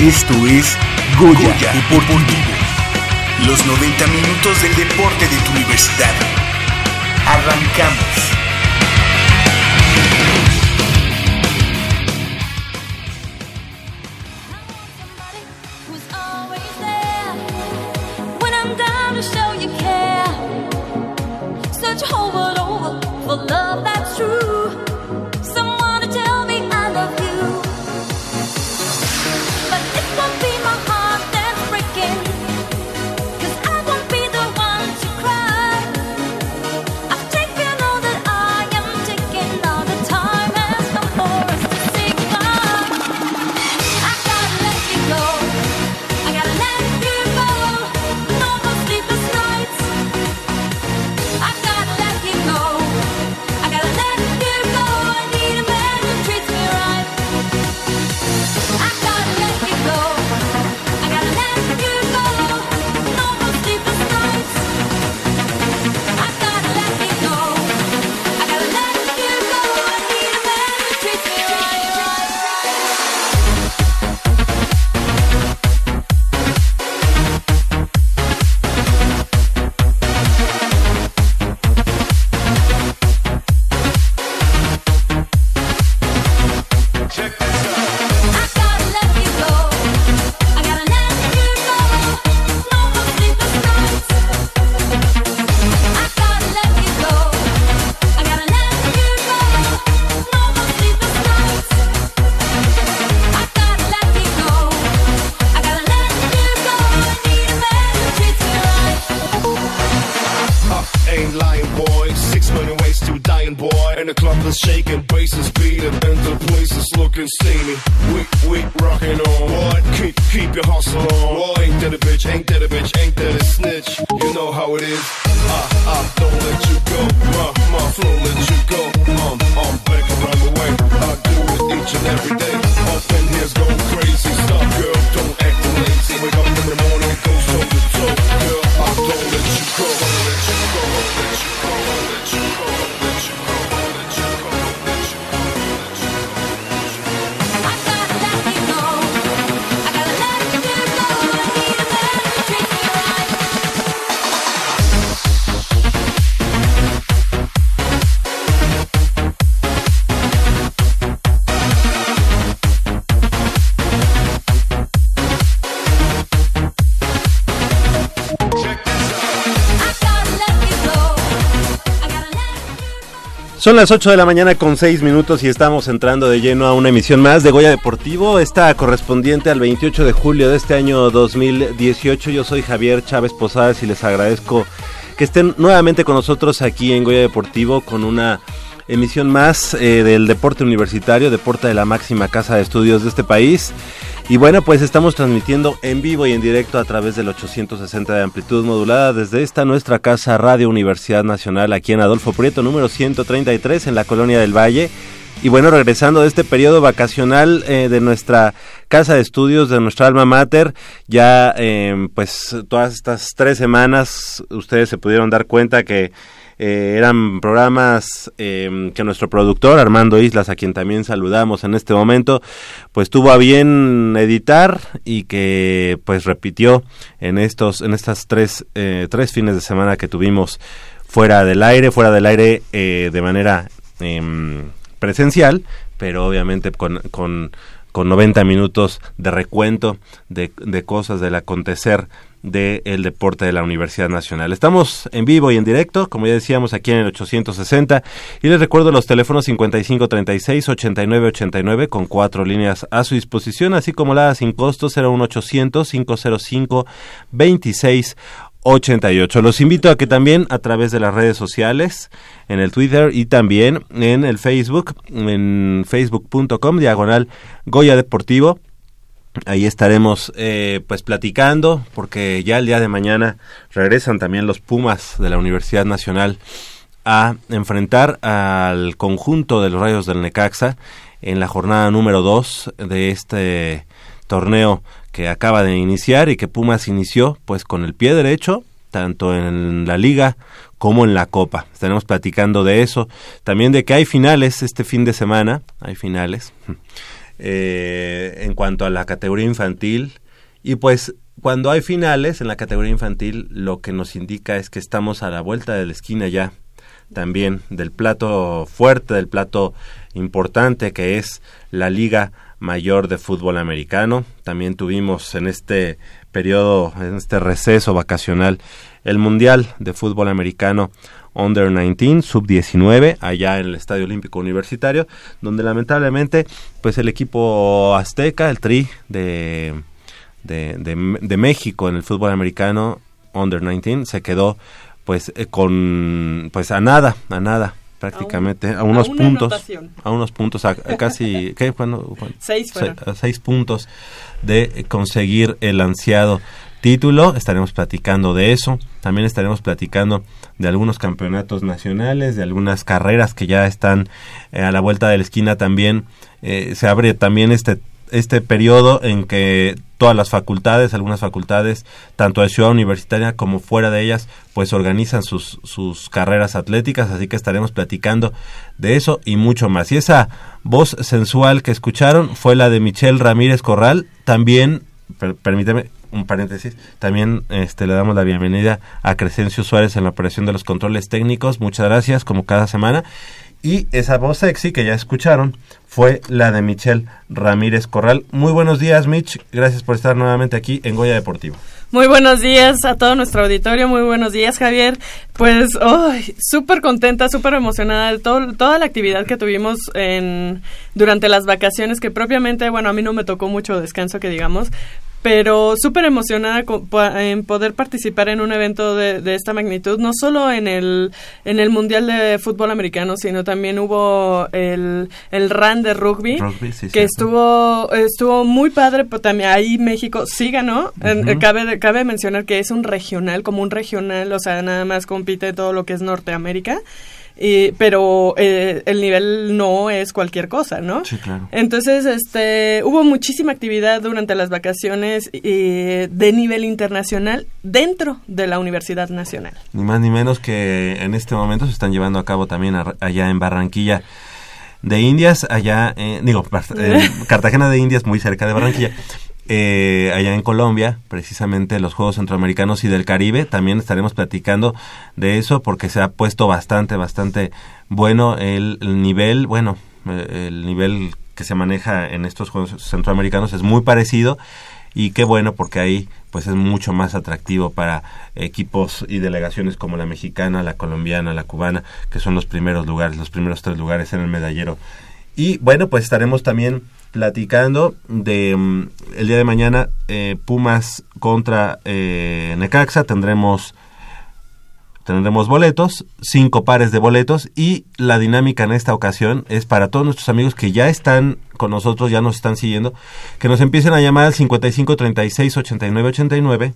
Esto es Goya, Deportivo. Los 90 minutos del deporte de tu universidad. Arrancamos. every day. Son las 8 de la mañana con 6 minutos y estamos entrando de lleno a una emisión más de Goya Deportivo, esta correspondiente al 28 de julio de este año 2018. Yo soy Javier Chávez Posadas y les agradezco que estén nuevamente con nosotros aquí en Goya Deportivo con una emisión más eh, del deporte universitario, deporte de la máxima casa de estudios de este país. Y bueno, pues estamos transmitiendo en vivo y en directo a través del 860 de amplitud modulada desde esta nuestra casa Radio Universidad Nacional aquí en Adolfo Prieto número 133 en la Colonia del Valle. Y bueno, regresando de este periodo vacacional eh, de nuestra casa de estudios, de nuestra alma mater, ya eh, pues todas estas tres semanas ustedes se pudieron dar cuenta que eh, eran programas em, que nuestro productor Armando Islas, a quien también saludamos en este momento, pues tuvo a bien editar y que pues repitió en estos en estas tres eh, tres fines de semana que tuvimos fuera del aire, fuera del aire eh, de manera em, presencial, pero obviamente con, con con 90 minutos de recuento de, de cosas del acontecer del deporte de la Universidad Nacional. Estamos en vivo y en directo, como ya decíamos, aquí en el 860. Y les recuerdo los teléfonos 5536-8989 con cuatro líneas a su disposición, así como la sin costo 01800-505-2688. Los invito a que también a través de las redes sociales, en el Twitter y también en el Facebook, en facebook.com diagonal Goya Deportivo, Ahí estaremos eh, pues platicando porque ya el día de mañana regresan también los Pumas de la Universidad Nacional a enfrentar al conjunto de los Rayos del Necaxa en la jornada número 2 de este torneo que acaba de iniciar y que Pumas inició pues con el pie derecho tanto en la liga como en la copa. Estaremos platicando de eso, también de que hay finales este fin de semana, hay finales eh, en cuanto a la categoría infantil y pues cuando hay finales en la categoría infantil lo que nos indica es que estamos a la vuelta de la esquina ya también del plato fuerte, del plato importante que es la Liga Mayor de Fútbol Americano. También tuvimos en este periodo, en este receso vacacional, el Mundial de Fútbol Americano Under 19, Sub 19, allá en el Estadio Olímpico Universitario, donde lamentablemente, pues el equipo azteca, el Tri de, de, de, México en el fútbol americano Under 19, se quedó pues eh, con pues a nada, a nada prácticamente a, unos puntos a unos puntos a, casi ¿qué? seis, seis puntos de conseguir el ansiado título. Estaremos platicando de eso. También estaremos platicando de algunos campeonatos nacionales, de algunas carreras que ya están eh, a la vuelta de la esquina también. Eh, se abre también este este periodo en que todas las facultades, algunas facultades, tanto de Ciudad Universitaria como fuera de ellas, pues organizan sus, sus carreras atléticas, así que estaremos platicando de eso y mucho más. Y esa voz sensual que escucharon fue la de Michelle Ramírez Corral, también, permíteme, un paréntesis, también este, le damos la bienvenida a Crescencio Suárez en la operación de los controles técnicos. Muchas gracias, como cada semana. Y esa voz sexy que ya escucharon fue la de Michelle Ramírez Corral. Muy buenos días, Mitch. Gracias por estar nuevamente aquí en Goya Deportivo. Muy buenos días a todo nuestro auditorio. Muy buenos días, Javier. Pues, súper contenta, súper emocionada de todo, toda la actividad que tuvimos en, durante las vacaciones, que propiamente, bueno, a mí no me tocó mucho descanso, que digamos, pero súper emocionada en poder participar en un evento de, esta magnitud, no solo en el, en el Mundial de Fútbol Americano, sino también hubo el, el RAN de rugby, que estuvo, estuvo muy padre, pero también ahí México sí ganó, cabe, cabe mencionar que es un regional, como un regional, o sea, nada más compite todo lo que es Norteamérica pero eh, el nivel no es cualquier cosa, ¿no? Sí, claro. Entonces, este, hubo muchísima actividad durante las vacaciones de nivel internacional dentro de la Universidad Nacional. Ni más ni menos que en este momento se están llevando a cabo también allá en Barranquilla de Indias, allá, eh, digo, Cartagena de Indias, muy cerca de Barranquilla. Eh, allá en Colombia, precisamente los Juegos Centroamericanos y del Caribe. También estaremos platicando de eso porque se ha puesto bastante, bastante bueno el, nivel, bueno, eh, el nivel que se maneja en estos Juegos Centroamericanos es muy parecido y qué bueno porque ahí pues es mucho más atractivo para equipos y delegaciones como la mexicana, la colombiana, la cubana, que son los primeros lugares, los primeros tres lugares en el medallero. Y bueno, pues estaremos también platicando de mm, el día de mañana eh, Pumas contra eh, Necaxa. Tendremos tendremos boletos cinco pares de boletos. Y la dinámica en esta ocasión es para todos nuestros amigos que ya están con nosotros ya nos están siguiendo que nos empiecen a llamar al 55 36 89 89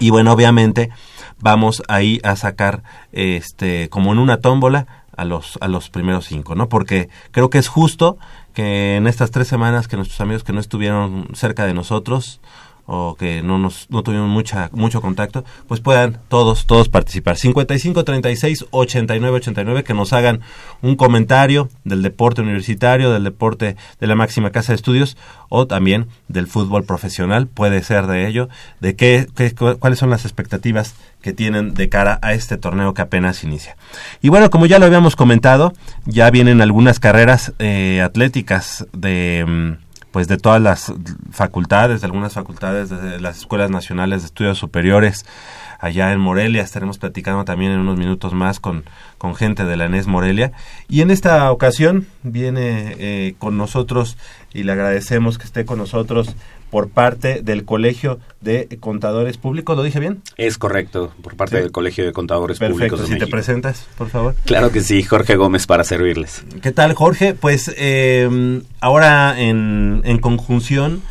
y bueno obviamente vamos ahí a sacar este como en una tómbola a los a los primeros cinco no porque creo que es justo que en estas tres semanas que nuestros amigos que no estuvieron cerca de nosotros o que no nos no tuvieron mucha mucho contacto, pues puedan todos todos participar. 55 36 89 89 que nos hagan un comentario del deporte universitario, del deporte de la máxima casa de estudios o también del fútbol profesional, puede ser de ello, de qué, qué cuáles son las expectativas que tienen de cara a este torneo que apenas inicia. Y bueno, como ya lo habíamos comentado, ya vienen algunas carreras eh, atléticas de mm, pues de todas las facultades, de algunas facultades de las escuelas nacionales de estudios superiores allá en Morelia. Estaremos platicando también en unos minutos más con, con gente de la ENES Morelia. Y en esta ocasión viene eh, con nosotros y le agradecemos que esté con nosotros por parte del Colegio de Contadores Públicos. ¿Lo dije bien? Es correcto, por parte del Colegio de Contadores Públicos. Perfecto, si te presentas, por favor. Claro que sí, Jorge Gómez para servirles. ¿Qué tal, Jorge? Pues eh, ahora en, en conjunción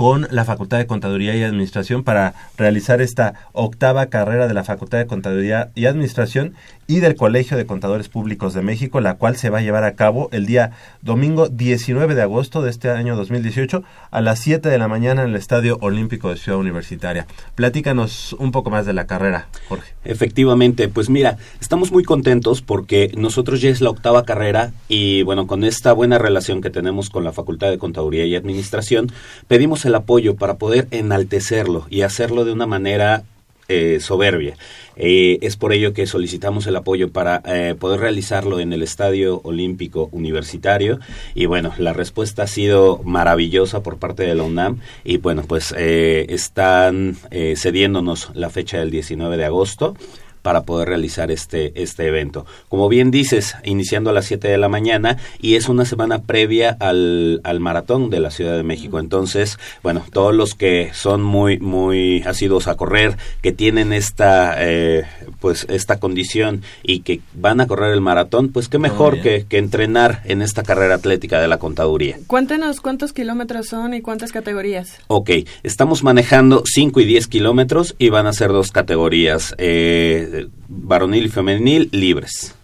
con la Facultad de Contaduría y Administración para realizar esta octava carrera de la Facultad de Contaduría y Administración y del Colegio de Contadores Públicos de México, la cual se va a llevar a cabo el día domingo 19 de agosto de este año 2018 a las 7 de la mañana en el Estadio Olímpico de Ciudad Universitaria. Platícanos un poco más de la carrera, Jorge. Efectivamente, pues mira, estamos muy contentos porque nosotros ya es la octava carrera y bueno, con esta buena relación que tenemos con la Facultad de Contaduría y Administración, pedimos el apoyo para poder enaltecerlo y hacerlo de una manera eh, soberbia. Eh, es por ello que solicitamos el apoyo para eh, poder realizarlo en el Estadio Olímpico Universitario. Y bueno, la respuesta ha sido maravillosa por parte de la UNAM. Y bueno, pues están cediéndonos la fecha del 19 de agosto para poder realizar este, este evento. Como bien dices, iniciando a las 7 de la mañana y es una semana previa al, al maratón de la Ciudad de México. Entonces, bueno, todos los que son muy, muy asiduos a correr, que tienen esta, eh, pues, esta condición y que van a correr el maratón, pues qué mejor que, que entrenar en esta carrera atlética de la contaduría. Cuéntenos cuántos kilómetros son y cuántas categorías. Ok, estamos manejando 5 y 10 kilómetros y van a ser dos categorías. Eh, varonil y femenil libres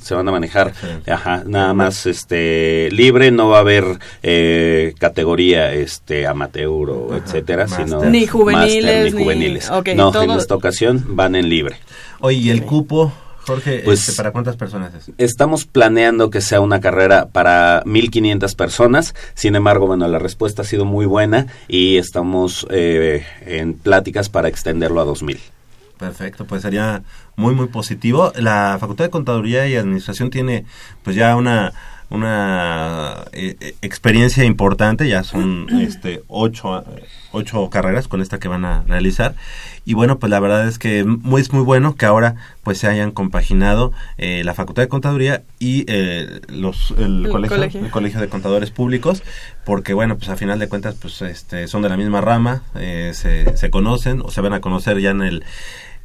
se van a manejar ajá, nada más este libre no va a haber eh, categoría este amateur o etcétera sino ni juveniles ni juveniles no en esta ocasión van en libre oye y el cupo Jorge, pues, este, ¿para cuántas personas es? Estamos planeando que sea una carrera para 1.500 personas. Sin embargo, bueno, la respuesta ha sido muy buena y estamos eh, en pláticas para extenderlo a 2.000. Perfecto, pues sería muy muy positivo. La Facultad de Contaduría y Administración tiene pues ya una una eh, eh, experiencia importante, ya son este ocho, ocho carreras con esta que van a realizar y bueno pues la verdad es que muy, es muy bueno que ahora pues se hayan compaginado eh, la Facultad de Contaduría y los el, colegio, el colegio de contadores públicos porque bueno pues a final de cuentas pues este son de la misma rama se, se conocen o se van a conocer ya en el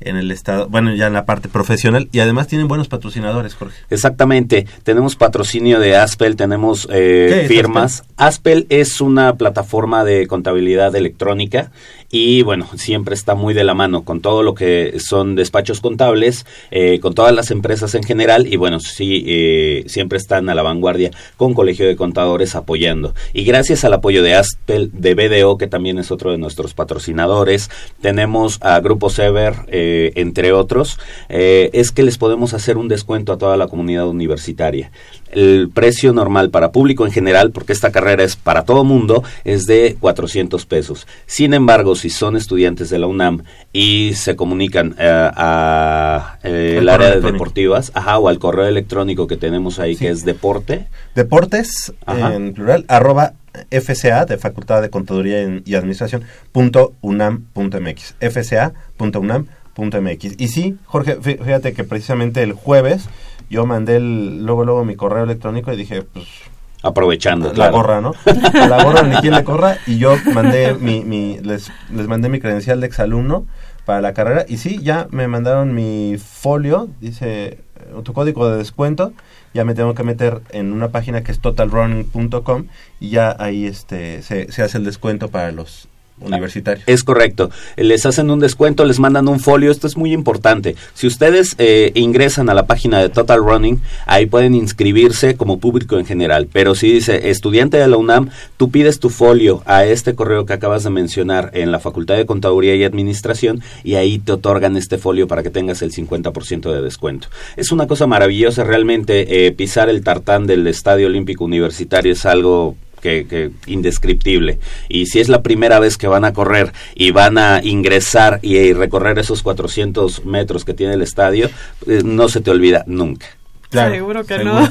en el estado, bueno, ya en la parte profesional y además tienen buenos patrocinadores, Jorge. Exactamente, tenemos patrocinio de Aspel, tenemos eh, firmas. Aspel? es una plataforma de contabilidad electrónica y bueno, siempre está muy de la mano con todo lo que son despachos contables, eh, con todas las empresas en general. Y bueno, sí, eh, siempre están a la vanguardia con Colegio de Contadores apoyando. Y gracias al apoyo de Aspel, de BDO, que también es otro de nuestros patrocinadores, tenemos a Grupo Sever, eh, entre otros, es que les podemos hacer un descuento a toda la comunidad universitaria el precio normal para público en general, porque esta carrera es para todo mundo, es de 400 pesos. Sin embargo, si son estudiantes de la UNAM y se comunican eh, a eh, el, área de deportivas, ajá, o al correo electrónico que tenemos ahí, que es deporte. Deportes, en plural, arroba FCA, de Facultad de Contaduría y Administración, punto unam punto mx. FCA punto unam punto mx. Y sí, Jorge, fíjate que precisamente el jueves yo mandé el, luego luego mi correo electrónico y dije, pues aprovechando la gorra, ¿no? la gorra ni quien le corra y yo mandé mi, mi les, les mandé mi credencial de exalumno para la carrera y sí, ya me mandaron mi folio, dice eh, tu código de descuento, ya me tengo que meter en una página que es totalrunning.com y ya ahí este se, se hace el descuento para los universitario. Es correcto. Les hacen un descuento, les mandan un folio. Esto es muy importante. Si ustedes eh, ingresan a la página de Total Running, ahí pueden inscribirse como público en general. Pero si dice estudiante de la UNAM, tú pides tu folio a este correo que acabas de mencionar en la Facultad de Contaduría y Administración y ahí te otorgan este folio para que tengas el 50% de descuento. Es una cosa maravillosa realmente. Eh, pisar el tartán del Estadio Olímpico Universitario es algo que, indescriptible. Y si es la primera vez que van a correr y van a ingresar y, recorrer esos 400 metros que tiene el estadio, eh, no se te olvida nunca. seguro que no.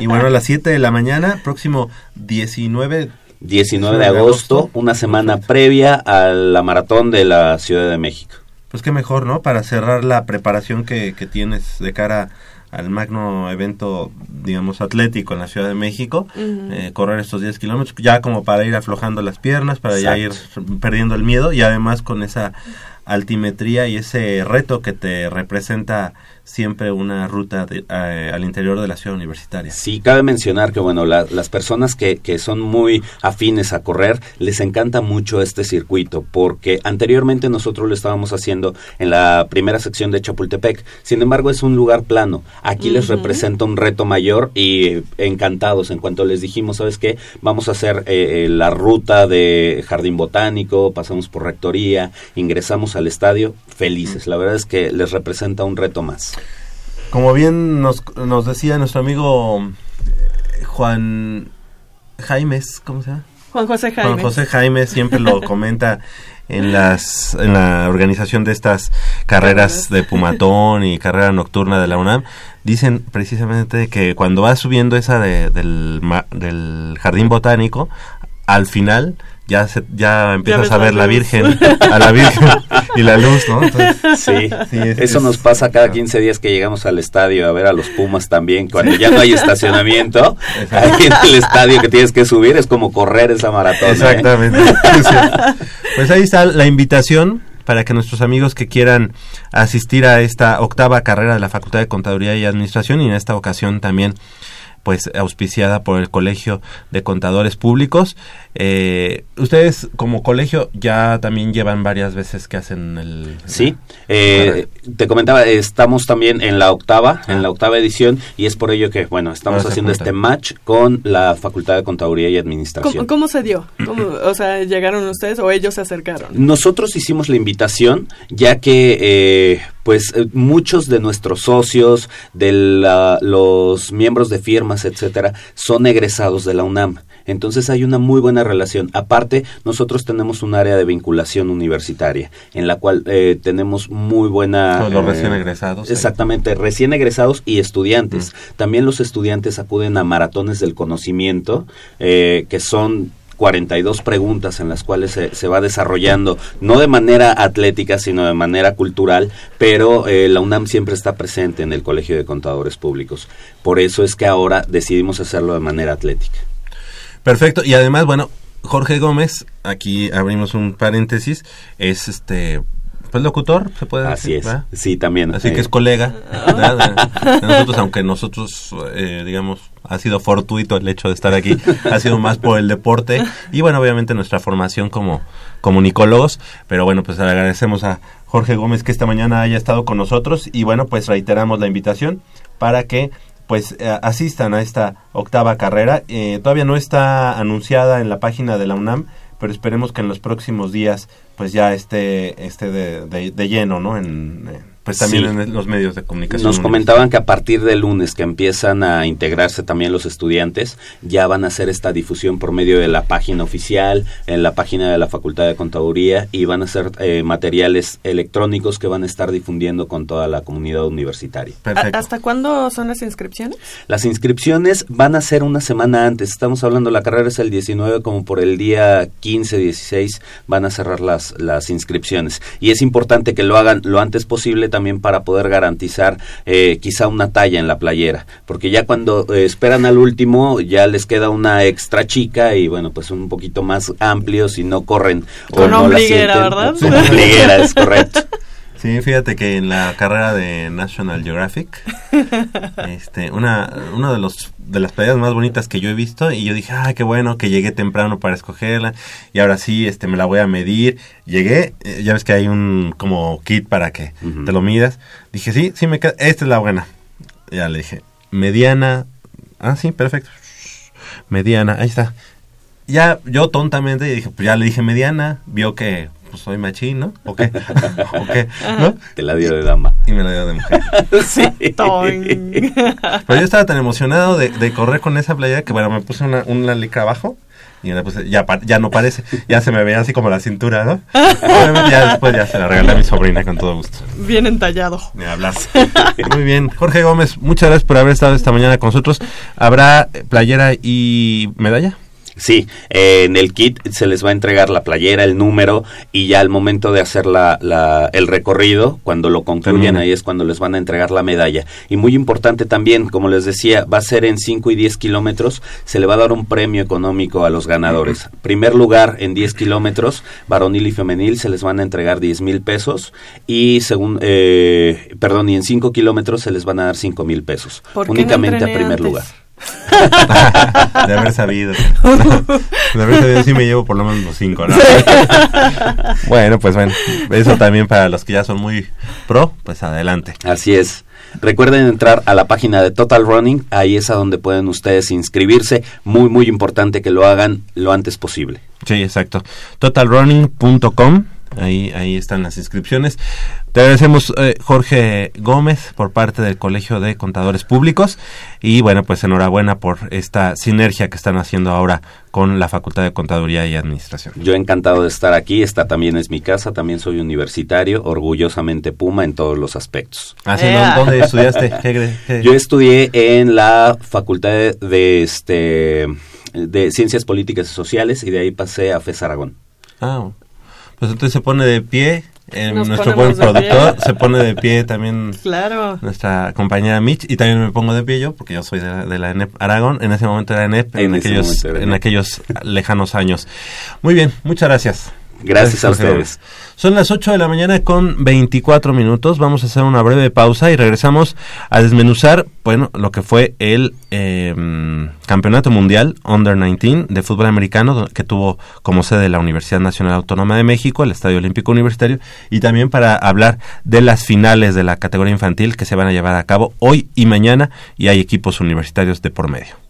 y bueno, a las 7 de la mañana, próximo 19 19 de agosto, una semana previa a la maratón de la Ciudad de México. Pues qué mejor, ¿no? Para cerrar la preparación que, que tienes de cara al magno evento, digamos, atlético en la Ciudad de México, eh, correr estos 10 kilómetros, ya como para ir aflojando las piernas, para ya ir perdiendo el miedo y además con esa altimetría y ese reto que te representa siempre una ruta de, eh, al interior de la ciudad universitaria. Sí, cabe mencionar que bueno, la, las personas que, que son muy afines a correr, les encanta mucho este circuito, porque anteriormente nosotros lo estábamos haciendo en la primera sección de Chapultepec, sin embargo es un lugar plano, aquí les representa un reto mayor y encantados en cuanto les dijimos, ¿sabes qué? Vamos a hacer eh, la ruta de Jardín Botánico, pasamos por Rectoría, ingresamos al estadio, felices, la verdad es que les representa un reto más. Como bien nos, nos decía nuestro amigo eh, Juan Jaimes, ¿cómo se llama? Juan José Jaime. Juan José Jaime siempre lo comenta en las en la organización de estas carreras de Pumatón y carrera nocturna de la UNAM dicen precisamente que cuando vas subiendo esa de- del jardín botánico al final ya se, ya empiezas a la ver la luz. Virgen a la Virgen y la luz no Entonces, Sí, Sí, es- eso es- nos pasa cada 15 días que llegamos al estadio a ver a los Pumas también, cuando ya no hay estacionamiento, ahí en el estadio que tienes que subir es como correr esa maratón. ¿eh? Exactamente. Sí. Pues ahí está la invitación para que nuestros amigos que quieran asistir a esta octava carrera de la Facultad de Contaduría y Administración y en esta ocasión también pues auspiciada por el Colegio de Contadores Públicos. Eh, ustedes como colegio ya también llevan varias veces que hacen el... Sí, eh, te comentaba, estamos también en la octava, en la octava edición, y es por ello que, bueno, estamos Ahora haciendo este match con la Facultad de Contaduría y Administración. ¿Cómo, cómo se dio? ¿Cómo- o sea, ¿llegaron ustedes o ellos se acercaron? Nosotros hicimos la invitación ya que eh, pues eh, muchos de nuestros socios, de la- los miembros de firmas, etcétera, son egresados de la UNAM. Entonces hay una muy buena relación. Aparte, nosotros tenemos un área de vinculación universitaria en la cual eh, tenemos muy buena... Los eh, recién egresados, ahí. Exactamente, recién egresados y estudiantes. También los estudiantes acuden a maratones del conocimiento, eh, que son 42 preguntas en las cuales se, va desarrollando, no de manera atlética, sino de manera cultural, pero eh, la UNAM siempre está presente en el Colegio de Contadores Públicos. Por eso es que ahora decidimos hacerlo de manera atlética. Perfecto. Y además, bueno, Jorge Gómez, aquí abrimos un paréntesis, es este... Pues locutor, se puede Así decir, es. ¿verdad? Sí, también. Así eh, que es colega de, de nosotros, aunque nosotros, eh, digamos, ha sido fortuito el hecho de estar aquí, ha sido más por el deporte y bueno, obviamente nuestra formación como comunicólogos, pero bueno, pues le agradecemos a Jorge Gómez que esta mañana haya estado con nosotros y bueno, pues reiteramos la invitación para que pues eh, asistan a esta octava carrera. Eh, todavía no está anunciada en la página de la UNAM, pero esperemos que en los próximos días pues ya esté, esté de, de- de lleno, ¿no? En, pues también Sí. en los medios de comunicación. Nos comentaban que a partir del lunes que empiezan a integrarse también los estudiantes, ya van a hacer esta difusión por medio de la página oficial, en la página de la Facultad de Contaduría y van a ser eh, materiales electrónicos que van a estar difundiendo con toda la comunidad universitaria. Perfecto. ¿A- ¿Hasta cuándo son las inscripciones? Las inscripciones van a ser una semana antes. Estamos hablando, la carrera es el 19, como por el día 15, 16 van a cerrar las, las inscripciones. Y es importante que lo hagan lo antes posible también para poder garantizar eh, quizá una talla en la playera. Porque ya cuando eh, esperan al último, ya les queda una extra chica y bueno, pues un poquito más amplios y no corren. o Con no la sienten. ¿verdad? Con ombliguera, es correcto. Sí, fíjate que en la carrera de National Geographic, este, una, una de los de las playeras más bonitas que yo he visto y yo dije, ah, qué bueno que llegué temprano para escogerla y ahora sí, este, me la voy a medir. Llegué, eh, ya ves que hay un como kit para que te lo midas. Dije, sí, sí me queda, esta es la buena. Ya le dije, mediana, ah, sí, perfecto. Mediana, ahí está. Ya, yo tontamente dije, pues ya le dije mediana, vio que pues soy machín, ¿no? ¿O qué? ¿O qué? ¿No? Te la dio de dama. Y me la dio de mujer. sí. Pero yo estaba tan emocionado de, de correr con esa playera que, bueno, me puse una, una licra abajo y me la puse, ya, ya no parece, ya se me veía así como la cintura, ¿no? Obviamente ya después ya se la regalé a mi sobrina con todo gusto. Bien entallado. Ni hablar. Muy bien. Jorge Gómez, muchas gracias por haber estado esta mañana con nosotros. ¿Habrá playera y medalla? Sí, eh, en el kit se les va a entregar la playera, el número y ya al momento de hacer la, la, el recorrido, cuando lo concluyen, ahí es cuando les van a entregar la medalla. Y muy importante también, como les decía, va a ser en 5 y 10 kilómetros, se le va a dar un premio económico a los ganadores. Primer lugar en 10 kilómetros, varonil y femenil, se les van a entregar 10 mil pesos y según, eh, perdón, y en 5 kilómetros se les van a dar 5 mil pesos. ¿Por qué no Únicamente a primer antes? lugar. de haber sabido. De haber sabido, sí me llevo por lo menos los cinco, ¿no? bueno, pues bueno, eso también para los que ya son muy pro, pues adelante. Así es. Recuerden entrar a la página de Total Running, ahí es a donde pueden ustedes inscribirse. Muy, muy importante que lo hagan lo antes posible. Sí, exacto. Totalrunning.com. Ahí, ahí están las inscripciones. Te agradecemos, eh, Jorge Gómez, por parte del Colegio de Contadores Públicos. Y bueno, pues enhorabuena por esta sinergia que están haciendo ahora con la Facultad de Contaduría y Administración. Yo encantado de estar aquí, esta también es mi casa, también soy universitario, orgullosamente Puma en todos los aspectos. Así, Ea. ¿no? ¿Dónde estudiaste? ¿Qué- qué- Yo estudié en la Facultad de, de, este de Ciencias Políticas y Sociales y de ahí pasé a FES Aragón. Ah, pues entonces se pone de pie. eh, nuestro buen productor pie. se pone de pie también Claro. nuestra compañera Mitch y también me pongo de pie yo porque yo soy de la, de la ENEP Aragón en ese momento era ENEP en, En aquellos momento era en aquellos lejanos años muy bien muchas gracias Gracias a ustedes. Son las 8 de la mañana con 24 minutos. Vamos a hacer una breve pausa y regresamos a desmenuzar, bueno, lo que fue el eh, Campeonato Mundial Under 19 de fútbol americano que tuvo como sede la Universidad Nacional Autónoma de México, el Estadio Olímpico Universitario, y también para hablar de las finales de la categoría infantil que se van a llevar a cabo hoy y mañana y hay equipos universitarios de por medio.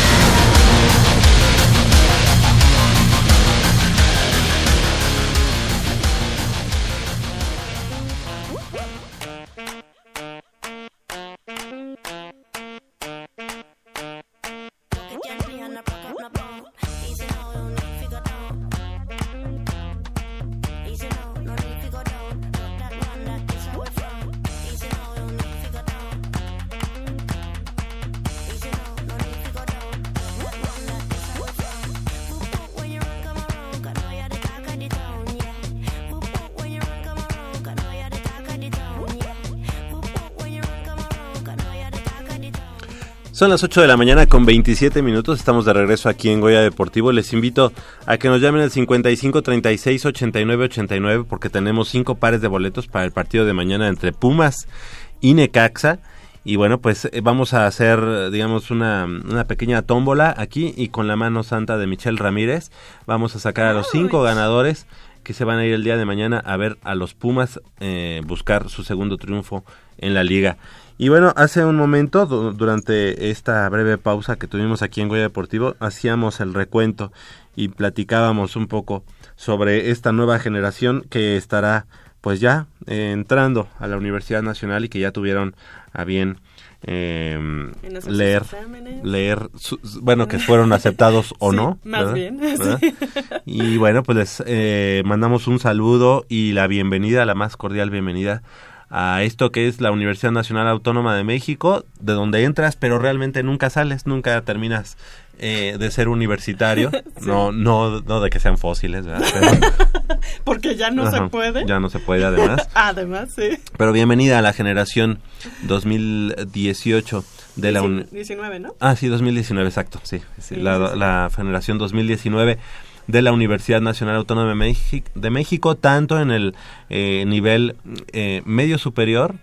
Son las 8 de la mañana con 27 minutos. Estamos de regreso aquí en Goya Deportivo. Les invito a que nos llamen al 55 36 89 89 porque tenemos cinco pares de boletos para el partido de mañana entre Pumas y Necaxa. Y bueno, pues eh, vamos a hacer, digamos, una, una pequeña tómbola aquí y con la mano santa de Michelle Ramírez vamos a sacar a los cinco ganadores que se van a ir el día de mañana a ver a los Pumas eh, buscar su segundo triunfo en la liga. Y bueno, hace un momento, du- durante esta breve pausa que tuvimos aquí en Goya Deportivo, hacíamos el recuento y platicábamos un poco sobre esta nueva generación que estará pues ya eh, entrando a la Universidad Nacional y que ya tuvieron a bien eh, leer, leer, su- bueno, que fueron aceptados o Sí, no. más ¿verdad? bien, ¿verdad? sí. Y bueno, pues les eh, mandamos un saludo y la bienvenida, la más cordial bienvenida a esto que es la Universidad Nacional Autónoma de México, de donde entras, pero realmente nunca sales, nunca terminas eh, de ser universitario. No, no, no de que sean fósiles, ¿verdad? Pero- Porque ya no se puede. Ya no se puede, además. Además, sí. Pero bienvenida a la generación 2018 de la uni- 19, ¿no? Ah, sí, 2019, exacto, sí. sí, la, la generación 2019 de la Universidad Nacional Autónoma de, México, de México tanto en el eh, nivel eh, medio superior,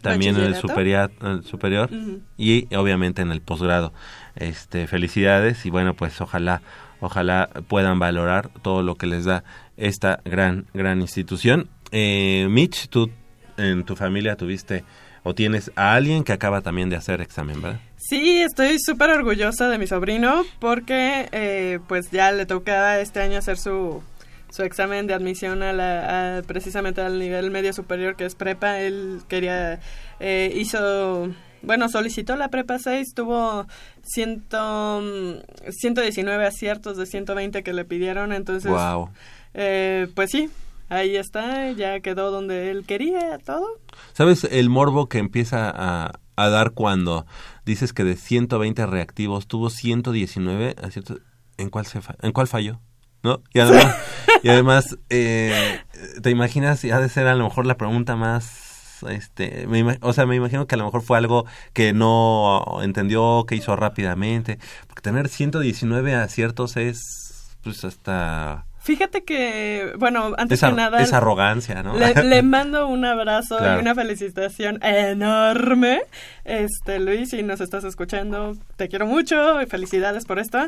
también en el Bachillerato. superior, el superior Ujú. y obviamente en el posgrado. Este, felicidades y bueno, pues ojalá, ojalá puedan valorar todo lo que les da esta gran, gran institución. Eh, Mitch, tú en tu familia tuviste o tienes a alguien que acaba también de hacer examen, ¿verdad? Sí, estoy súper orgullosa de mi sobrino porque eh, pues ya le tocaba este año hacer su, su examen de admisión a la, a- precisamente al nivel medio superior que es prepa. Él quería, eh, hizo, bueno, solicitó la prepa 6, tuvo ciento, mm, 119 aciertos de 120 que le pidieron, entonces, Wow. eh, pues sí, ahí está, ya quedó donde él quería todo. ¿Sabes el morbo que empieza a, a dar cuando dices que de 120 reactivos tuvo 119 aciertos? ¿En cuál, se fa- ¿En cuál falló? ¿No? Y además, y además eh, ¿te imaginas? Y ha de ser a lo mejor la pregunta más... Este, me o sea, me imagino que a lo mejor fue algo que no entendió, que hizo rápidamente. Porque tener 119 aciertos es, pues, hasta... Fíjate que, bueno, antes Esa, que nada... esa arrogancia, ¿no? Le, le mando un abrazo Claro. y una felicitación enorme. Este, Luis, si nos estás escuchando, te quiero mucho y felicidades por esto.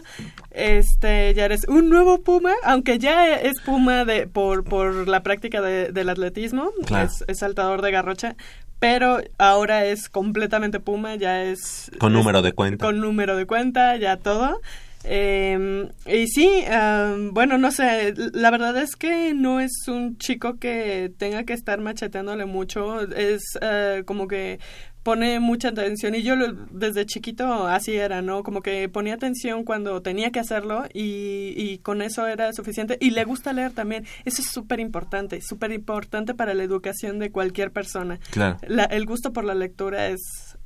Este, ya eres un nuevo Puma, aunque ya es Puma de, por, por la práctica de- del atletismo, Claro. es, es saltador de garrocha. Pero ahora es completamente Puma, ya es... Con número de cuenta. Con número de cuenta, ya todo. Eh, y sí, eh, bueno, no sé, la verdad es que no es un chico que tenga que estar macheteándole mucho, es eh, como que pone mucha atención y yo lo- desde chiquito así era, ¿no? Como que ponía atención cuando tenía que hacerlo y, y con eso era suficiente y le gusta leer también, eso es súper importante, súper importante para la educación de cualquier persona. Claro. La- el gusto por la lectura es,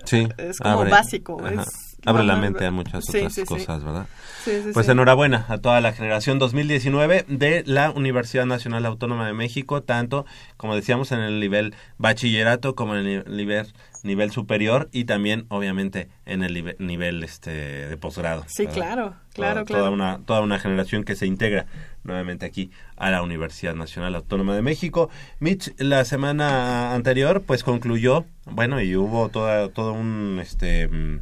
Sí, es como abre- básico. ajá, es abre la mente a muchas otras sí, sí. cosas, ¿verdad? Sí, sí, Pues enhorabuena a toda la generación 2019 de la Universidad Nacional Autónoma de México, tanto como decíamos en el nivel bachillerato como en el nivel nivel superior y también obviamente en el nive- nivel este de posgrado. Sí, ¿verdad? claro, claro, Toda- claro. Toda una toda una generación que se integra nuevamente aquí a la Universidad Nacional Autónoma de México. Mitch la semana anterior pues concluyó, bueno, y hubo toda todo un este mm,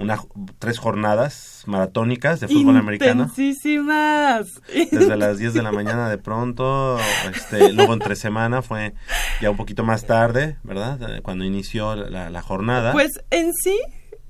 una tres jornadas maratónicas de fútbol americano Intensísimas. desde las 10 de la mañana de pronto, este, luego entre semana fue ya un poquito más tarde, ¿verdad? Eh, Cuando inició la, la jornada. Pues en sí,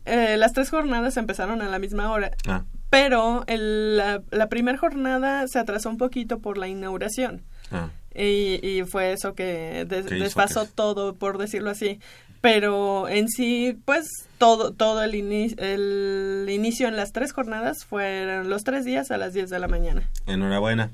eh, las tres jornadas empezaron a la misma hora. Ah, Pero el- la, la primera jornada se atrasó un poquito por la inauguración. ah, Y, y fue eso que des- ¿Qué hizo desfasó que- todo, por decirlo así. Pero en sí, pues todo, todo el, ini- el inicio en las tres jornadas fueron los tres días a las 10 de la mañana. enhorabuena.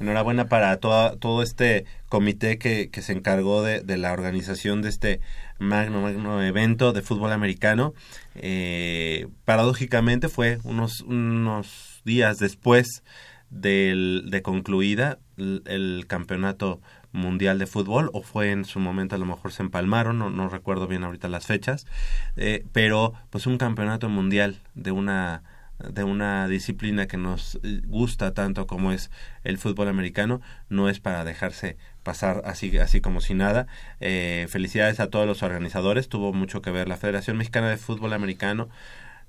Enhorabuena para toda, todo este comité que, que se encargó de, de la organización de este magno, magno evento de fútbol americano. Eh, paradójicamente fue unos, unos días después del, de concluida el, el campeonato mundial de fútbol o fue en su momento a lo mejor se empalmaron no, no recuerdo bien ahorita las fechas eh, pero pues un campeonato mundial de una de una disciplina que nos gusta tanto como es el fútbol americano, no es para dejarse pasar así, así como si nada. Eh, felicidades a todos los organizadores, tuvo mucho que ver la Federación Mexicana de Fútbol Americano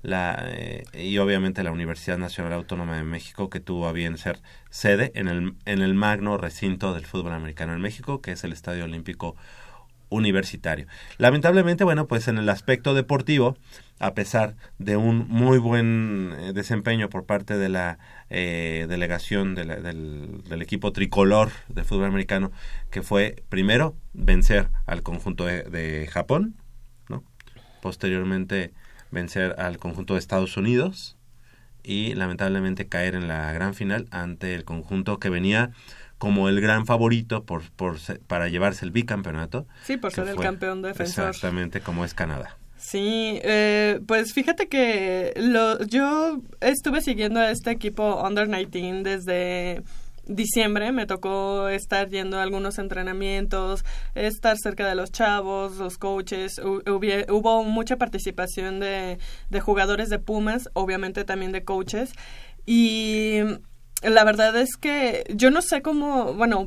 la, eh, y obviamente la Universidad Nacional Autónoma de México que tuvo a bien ser sede en el, en el magno recinto del fútbol americano en México, que es el Estadio Olímpico Universitario. Lamentablemente, bueno, pues en el aspecto deportivo, a pesar de un muy buen eh, desempeño por parte de la eh, delegación del, del equipo tricolor de fútbol americano, que fue primero vencer al conjunto de, de Japón, ¿no? posteriormente vencer al conjunto de Estados Unidos y lamentablemente caer en la gran final ante el conjunto que venía como el gran favorito por, por para llevarse el bicampeonato. Sí, por ser el campeón defensor. Exactamente como es Canadá. Sí, eh, pues fíjate que lo, yo estuve siguiendo a este equipo Under 19 desde diciembre. Me tocó estar yendo a algunos entrenamientos, estar cerca de los chavos, los coaches. Hu- hubie- hubo mucha participación de, de jugadores de Pumas, obviamente también de coaches. Y la verdad es que yo no sé cómo, bueno,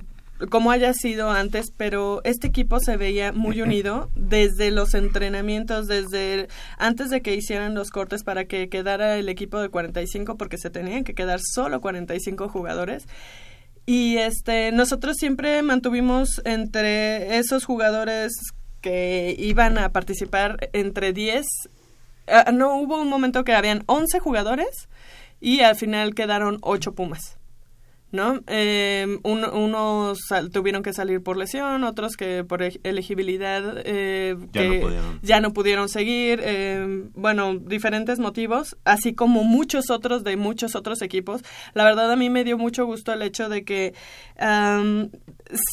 cómo haya sido antes, pero este equipo se veía muy unido desde los entrenamientos, desde antes de que hicieran los cortes para que quedara el equipo de 45, porque se tenían que quedar solo 45 jugadores. Y este, nosotros siempre mantuvimos entre esos jugadores que iban a participar entre 10. ah, no hubo un momento que habían 11 jugadores y al final quedaron 8 Pumas. ¿No? Eh, un- unos sal- tuvieron que salir por lesión, otros que por elegibilidad eh, Ya que no pudieron. ya no pudieron seguir, eh, bueno, diferentes motivos, así como muchos otros de muchos otros equipos. La verdad a mí me dio mucho gusto el hecho de que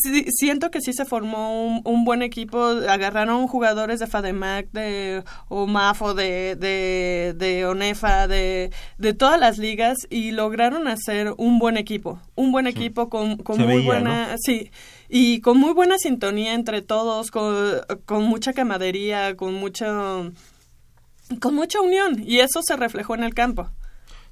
sí- siento que sí se formó un, un buen equipo, agarraron jugadores de FADEMAC, de OMAFO, de, de, de ONEFA, de, de todas las ligas y lograron hacer un buen equipo, un buen equipo con, con muy veía, buena, sí, y con muy buena sintonía entre todos, con, con mucha camadería, con mucho con mucha unión y eso se reflejó en el campo.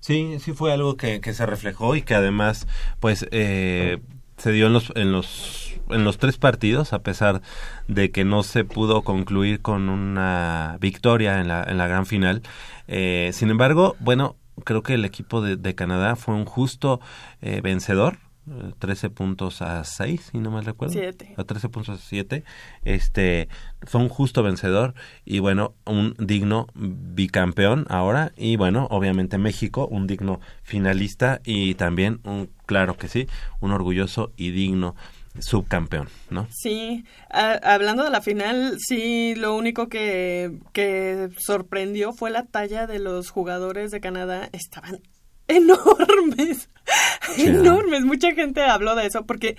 Sí, sí fue algo que, que se reflejó y que además, pues, eh, se dio en los, en los, en los tres partidos, a pesar de que no se pudo concluir con una victoria en la, en la gran final. Eh, sin embargo, bueno, creo que el equipo de, de Canadá fue un justo eh, vencedor. eh, 13 puntos a 6, si no mal recuerdo. A 13 puntos a 7. Este, fue un justo vencedor y bueno, un digno bicampeón ahora y bueno, obviamente México, un digno finalista y también un, claro que sí, un orgulloso y digno subcampeón, ¿no? Sí, a- hablando de la final, sí, lo único que, que sorprendió fue la talla de los jugadores de Canadá. Estaban enormes, enormes. Mucha gente habló de eso porque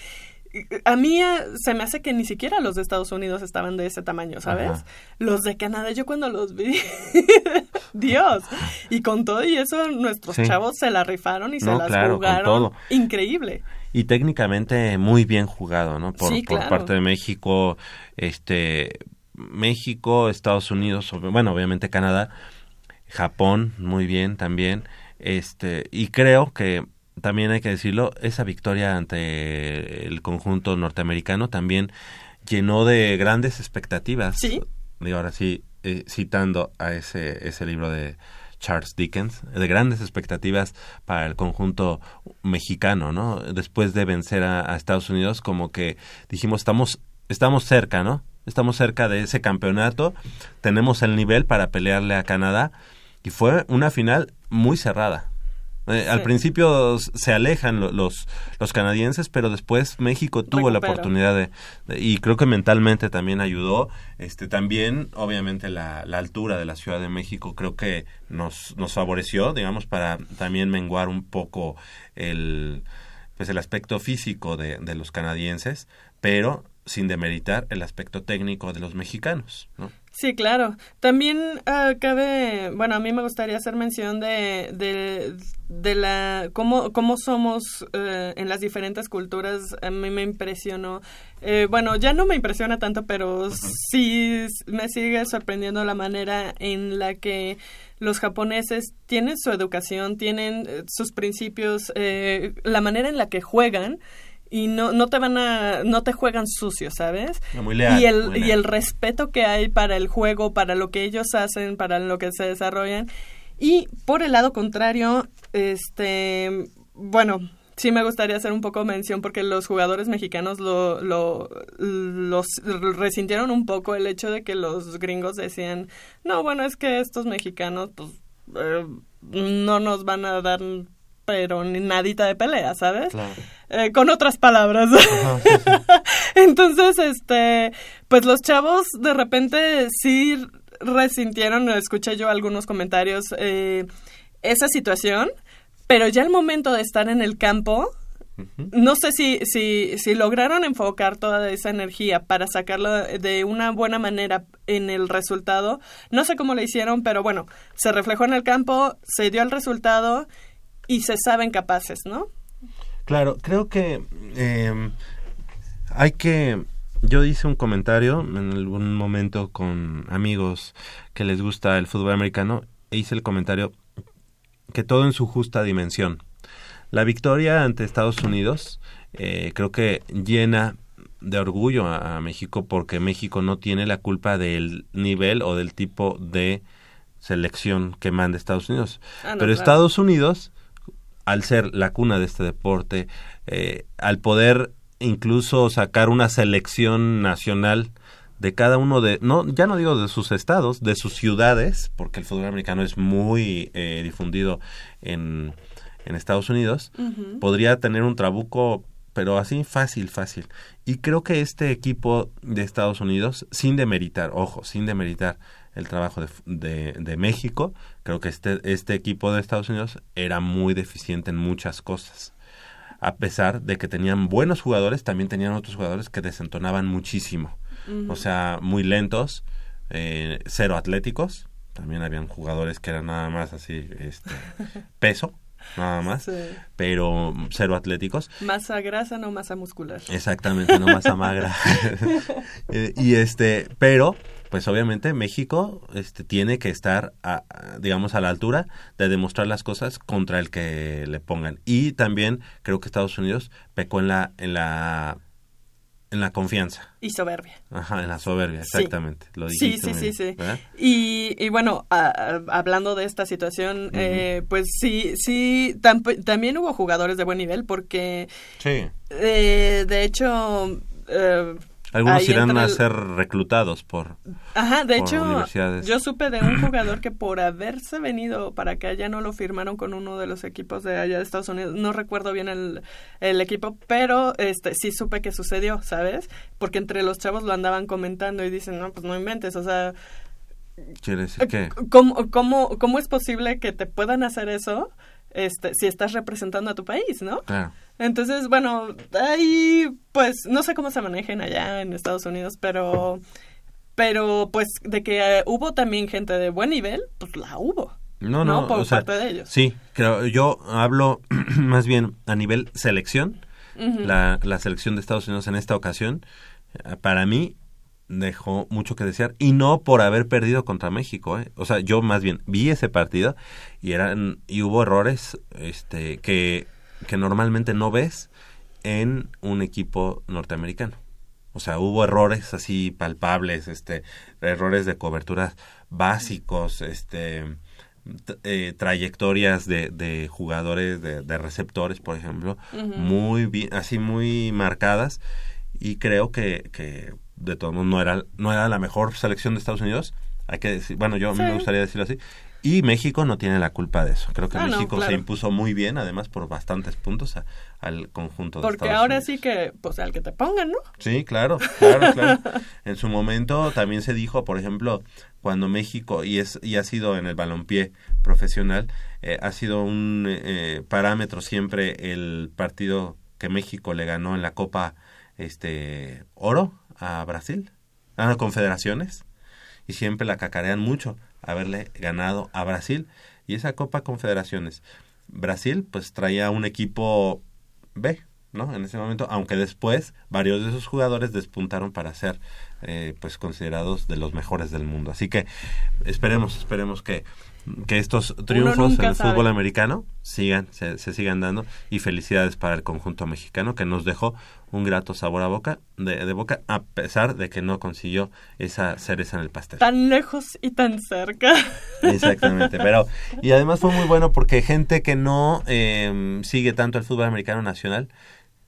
a mí eh, se me hace que ni siquiera los de Estados Unidos estaban de ese tamaño, ¿sabes? Ajá. Los de Canadá, yo cuando los vi, Dios, y con todo y eso nuestros Sí. chavos se la rifaron y se las claro, jugaron. todo. Increíble. y técnicamente muy bien jugado, ¿no? Por, Sí, por parte de México, este, México, Estados Unidos, bueno, obviamente Canadá, Japón, muy bien también, este, y creo que también hay que decirlo, esa victoria ante el conjunto norteamericano también llenó de grandes expectativas. Sí. Digo, ahora sí, eh, citando a ese, ese libro de Charles Dickens, de grandes expectativas para el conjunto mexicano, ¿no? Después de vencer a, a Estados Unidos, como que dijimos, estamos, estamos cerca, ¿no? Estamos cerca de ese campeonato, tenemos el nivel para pelearle a Canadá, y fue una final muy cerrada. Eh, Al principio se alejan lo- los, los canadienses, pero después México tuvo la oportunidad de, de- y creo que mentalmente también ayudó. Este también, obviamente, la, la altura de la Ciudad de México creo que nos, nos favoreció, digamos, para también menguar un poco el pues el aspecto físico de, de los canadienses, pero sin demeritar el aspecto técnico de los mexicanos, ¿no? Sí, claro. También ah, cabe, bueno, a mí me gustaría hacer mención de, de, de la cómo, cómo somos eh, en las diferentes culturas. A mí me impresionó. Eh, bueno, ya no me impresiona tanto, pero sí me sigue sorprendiendo la manera en la que los japoneses tienen su educación, tienen eh, sus principios, eh, la manera en la que juegan y no, no te van a, no te juegan sucio, ¿sabes? Muy leal, y el, muy y el respeto que hay para el juego, para lo que ellos hacen, para lo que se desarrollan. Y por el lado contrario, este, bueno, sí me gustaría hacer un poco mención porque los jugadores mexicanos lo, lo los resintieron un poco el hecho de que los gringos decían, no, bueno, es que estos mexicanos, pues, eh, no nos van a dar pero ni nadita de pelea, ¿sabes? Claro. Eh, con otras palabras. Entonces, este, pues los chavos de repente sí resintieron, escuché yo algunos comentarios, eh, esa situación, pero ya el momento de estar en el campo, no sé si, si, si lograron enfocar toda esa energía para sacarlo de una buena manera en el resultado. No sé cómo lo hicieron, pero bueno, se reflejó en el campo, se dio el resultado y se saben capaces, ¿no? Claro, creo que eh, hay que... Yo hice un comentario en algún momento con amigos que les gusta el fútbol americano e hice el comentario que todo en su justa dimensión. La victoria ante Estados Unidos eh, creo que llena de orgullo a, a México porque México no tiene la culpa del nivel o del tipo de selección que manda Estados Unidos. Ah, no, Pero claro. Estados Unidos, al ser la cuna de este deporte, eh, al poder incluso sacar una selección nacional de cada uno de, no, ya no digo de sus estados, de sus ciudades, porque el fútbol americano es muy eh, difundido en, en Estados Unidos, podría tener un trabuco, pero así fácil, fácil. Y creo que este equipo de Estados Unidos, sin demeritar, ojo, sin demeritar el trabajo de, de, de México, creo que este, este equipo de Estados Unidos era muy deficiente en muchas cosas. A pesar de que tenían buenos jugadores, también tenían otros jugadores que desentonaban muchísimo. O sea, muy lentos, eh, cero atléticos. También habían jugadores que eran nada más así, este, peso, nada más, Sí. pero cero atléticos. Masa grasa, no masa muscular. Exactamente, no masa magra. Eh, y este, pero, pues obviamente México este, tiene que estar, a- a, digamos, a la altura de demostrar las cosas contra el que le pongan. Y también creo que Estados Unidos pecó en la, en la, en la confianza. Y soberbia. Ajá, en la soberbia, Sí. exactamente. Lo Sí, dijiste sí, sí, bien, sí. ¿verdad? Y, y bueno, a- hablando de esta situación, eh, pues sí, sí, tam- también hubo jugadores de buen nivel porque, Sí. eh, de hecho... eh, Algunos ahí irán a el- ser reclutados por... Ajá, de por hecho, universidades. yo supe de un jugador que por haberse venido para acá ya no lo firmaron con uno de los equipos de allá de Estados Unidos. No recuerdo bien el, el equipo, pero este sí supe que sucedió, ¿sabes? Porque entre los chavos lo andaban comentando y dicen, no, pues no inventes, o sea, Quiere decir que... ¿cómo, cómo, cómo es posible que te puedan hacer eso este, si estás representando a tu país, no? Claro. Entonces, bueno, ahí pues no sé cómo se manejen allá en Estados Unidos, pero pero pues de que eh, hubo también gente de buen nivel, pues la hubo. No, no, Por o sea, parte de ellos. Sí, creo, yo hablo más bien a nivel selección. La, la selección de Estados Unidos en esta ocasión, eh, para mí, dejó mucho que desear. Y no por haber perdido contra México. ¿eh? O sea, yo más bien vi ese partido y, eran, y hubo errores este, que, que normalmente no ves en un equipo norteamericano. O sea, hubo errores así palpables, este, errores de coberturas básicos, este, eh, trayectorias de, de jugadores, de, de receptores, por ejemplo, muy bien, así muy marcadas. Y creo que, que de todos modos no era, no era la mejor selección de Estados Unidos. Hay que decir, bueno, yo a mí me gustaría decirlo así. Y México no tiene la culpa de eso. Creo que Ah, no, México se impuso muy bien, además por bastantes puntos a- al conjunto de Porque Estados ahora Unidos. sí que, pues al que te pongan, ¿no? Sí, claro, claro, claro. En su momento también se dijo, por ejemplo, cuando México, y, es, y ha sido en el balompié profesional, eh, ha sido un eh, parámetro siempre el partido que México le ganó en la Copa este Oro a Brasil, a las Confederaciones. y siempre la cacarean mucho haberle ganado a Brasil. Y esa Copa Confederaciones, Brasil pues traía un equipo B, ¿no? En ese momento, aunque después varios de esos jugadores despuntaron para ser eh, pues considerados de los mejores del mundo. Así que esperemos, esperemos que, que estos triunfos en el sabe. fútbol americano sigan, se, se sigan dando y felicidades para el conjunto mexicano que nos dejó un grato sabor a boca, de, de boca, a pesar de que no consiguió esa cereza en el pastel. Tan lejos y tan cerca. Exactamente, pero y además fue muy bueno porque gente que no eh, sigue tanto el fútbol americano nacional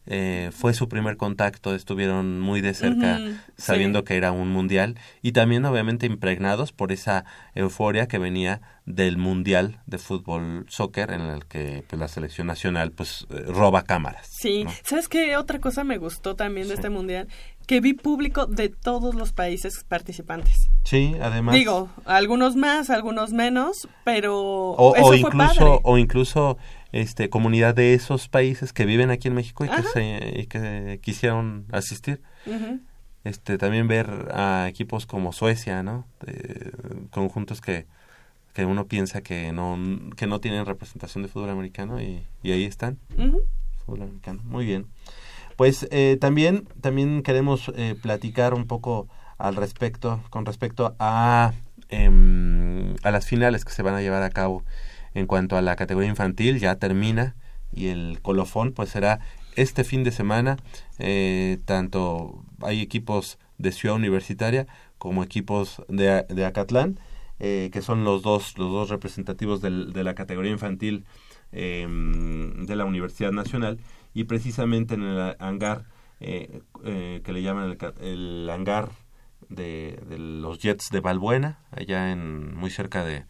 eh, fue su primer contacto, estuvieron muy de cerca sabiendo sí. que era un mundial y también obviamente impregnados por esa euforia que venía del mundial de fútbol soccer en el que pues, la selección nacional pues eh, roba cámaras. Sí, ¿no? ¿sabes qué otra cosa me gustó también de Sí. este mundial? Que vi público de todos los países participantes. Sí, además Digo, algunos más, algunos menos, pero o, eso o fue incluso padre. o incluso este comunidad de esos países que viven aquí en México y que se y que quisieron asistir. Este también ver a equipos como Suecia no De- conjuntos que que uno piensa que no que no tienen representación de fútbol americano y, y ahí están. Fútbol americano. Muy bien. Pues eh, también también queremos eh, platicar un poco al respecto con respecto a em, a las finales que se van a llevar a cabo en cuanto a la categoría infantil ya termina. Y el colofón pues será este fin de semana. Eh, tanto hay equipos de Ciudad Universitaria como equipos de, de Acatlán eh, que son los dos los dos representativos del- de la categoría infantil eh, de la Universidad Nacional. Y precisamente en el hangar eh, que le llaman el, el hangar de, de los Jets de Balbuena allá en muy cerca de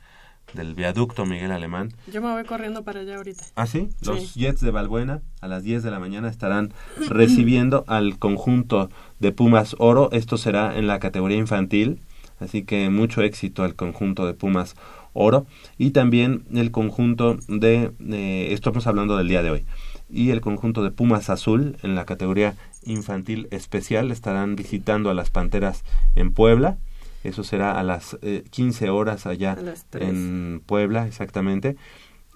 del viaducto Miguel Alemán Yo me voy corriendo para allá ahorita. ¿Ah, sí? Sí. Los Jets de Balbuena a las 10 de la mañana estarán recibiendo al conjunto de Pumas Oro. Esto será en la categoría infantil, así que mucho éxito al conjunto de Pumas Oro. Y también el conjunto de, eh, estamos hablando del día de hoy, y el conjunto de Pumas Azul en la categoría infantil especial estarán visitando a las Panteras en Puebla. Eso será a las eh, 15 horas allá en Puebla, exactamente.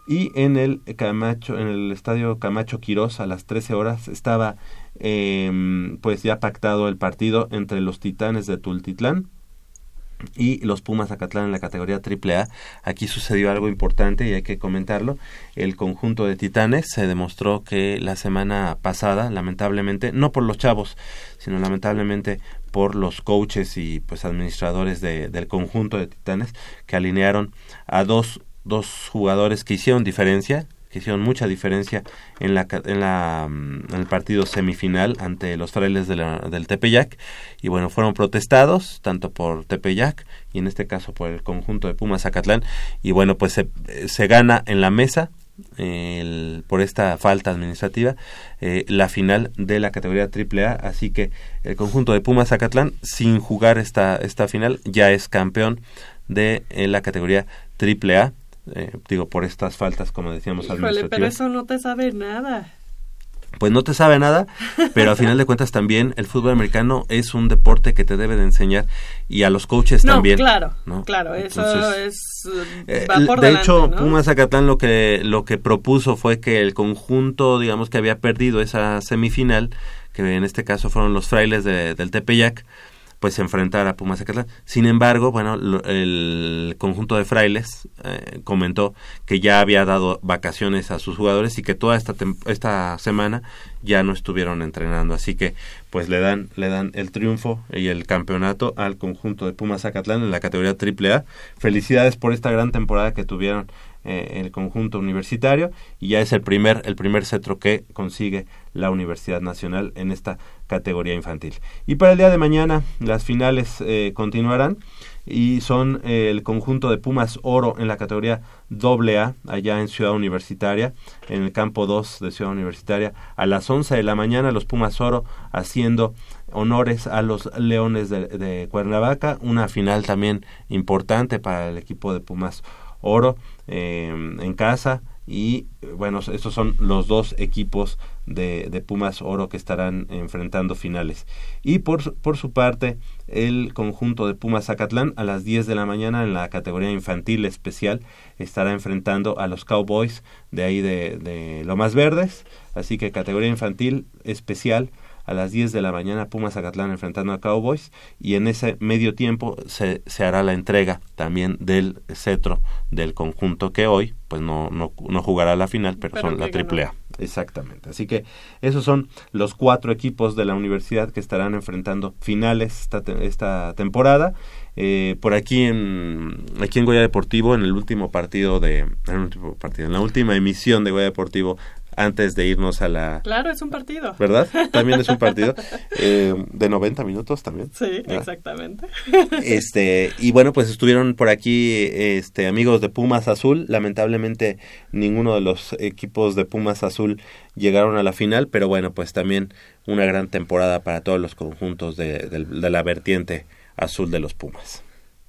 Y en el Camacho, en el estadio Camacho Quirós a las 13 horas estaba eh, pues ya pactado el partido entre los Titanes de Tultitlán y los Pumas Acatlán en la categoría AAA. Aquí sucedió algo importante y hay que comentarlo. El conjunto de Titanes se demostró que la semana pasada, lamentablemente, no por los chavos, sino lamentablemente por los coaches y pues administradores de- del conjunto de Titanes que alinearon a dos, dos jugadores que hicieron diferencia, que hicieron mucha diferencia en la en la mm, el partido semifinal ante los frailes de la- del Tepeyac. Y bueno fueron protestados tanto por Tepeyac y en este caso por el conjunto de Pumas Zacatlán. Y bueno pues se, se gana en la mesa el- por esta falta administrativa eh, la final de la categoría AAA así que el conjunto de Pumas Zacatlán sin jugar esta esta final ya es campeón de eh, la categoría AAA eh, digo por estas faltas como decíamos Híjole, pero administrativas eso no te sabe nada. pues no te sabe nada, pero a final de cuentas también el fútbol americano es un deporte que te debe de enseñar y a los coaches No, también. claro, ¿no? claro, eso es eh, va por de delante, hecho, ¿no? Pumas Zacatlán lo que lo que propuso fue que el conjunto, digamos que había perdido esa semifinal, que en este caso fueron los frailes de- del Tepeyac, pues se enfrentara a Pumas Zacatlán. Sin embargo, bueno, lo- el conjunto de frailes eh, comentó que ya había dado vacaciones a sus jugadores y que toda esta esta semana ya no estuvieron entrenando, así que pues le dan le dan el triunfo y el campeonato al conjunto de Pumas Zacatlán en la categoría AAA. Felicidades por esta gran temporada que tuvieron eh, el conjunto universitario y ya es el primer el primer cetro que consigue la Universidad Nacional en esta categoría infantil. Y para el día de mañana las finales eh, continuarán y son eh, el conjunto de Pumas Oro en la categoría AA allá en Ciudad Universitaria, en el campo 2 de Ciudad Universitaria, a las 11 de la mañana los Pumas Oro haciendo honores a los Leones de, de Cuernavaca, una final también importante para el equipo de Pumas Oro eh, en casa y bueno, estos son los dos equipos de, de Pumas Oro que estarán enfrentando finales. Y por, por su parte, el conjunto de Pumas Zacatlán a las 10 de la mañana en la categoría infantil especial estará enfrentando a los Cowboys de ahí de, de Lomas Verdes. Así que categoría infantil especial a las 10 de la mañana Pumas Zacatlán enfrentando a Cowboys y en ese medio tiempo se, se hará la entrega también del cetro del conjunto que hoy pues no, no, no jugará la final pero, Pero son la triple A. Exactamente. Así que esos son los cuatro equipos de la universidad que estarán enfrentando finales esta, esta temporada. Eh, por aquí en aquí en Goya Deportivo en el último partido de en el último partido en la última emisión de Goya Deportivo antes de irnos a la Claro, es un partido. ¿verdad? También es un partido eh, de 90 minutos también. Sí, Ah. exactamente. Este, y bueno, pues estuvieron por aquí este amigos de Pumas Azul. Lamentablemente ninguno de los equipos de Pumas Azul llegaron a la final, pero bueno, pues también una gran temporada para todos los conjuntos de, de la vertiente azul de los Pumas.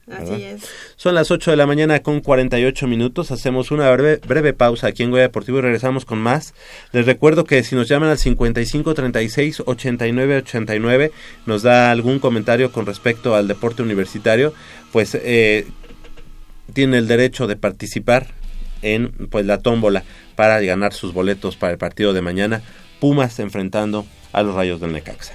¿Verdad? Así es. Son las 8 de la mañana con 48 minutos. Hacemos una breve, breve pausa aquí en Goya Deportivo y regresamos con más. Les recuerdo que si nos llaman al 55 36 89 89, nos da algún comentario con respecto al deporte universitario, pues eh, tiene el derecho de participar en pues la tómbola para ganar sus boletos para el partido de mañana. Pumas enfrentando a los Rayos del Necaxa.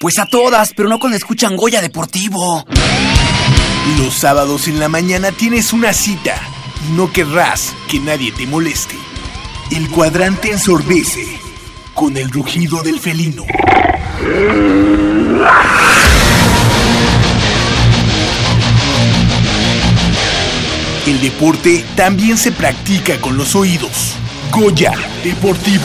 Pues a todas, pero no cuando escuchan Goya Deportivo. Los sábados en la mañana tienes una cita y no querrás que nadie te moleste. El cuadrante ensordece con el rugido del felino. El deporte también se practica con los oídos. Goya Deportivo.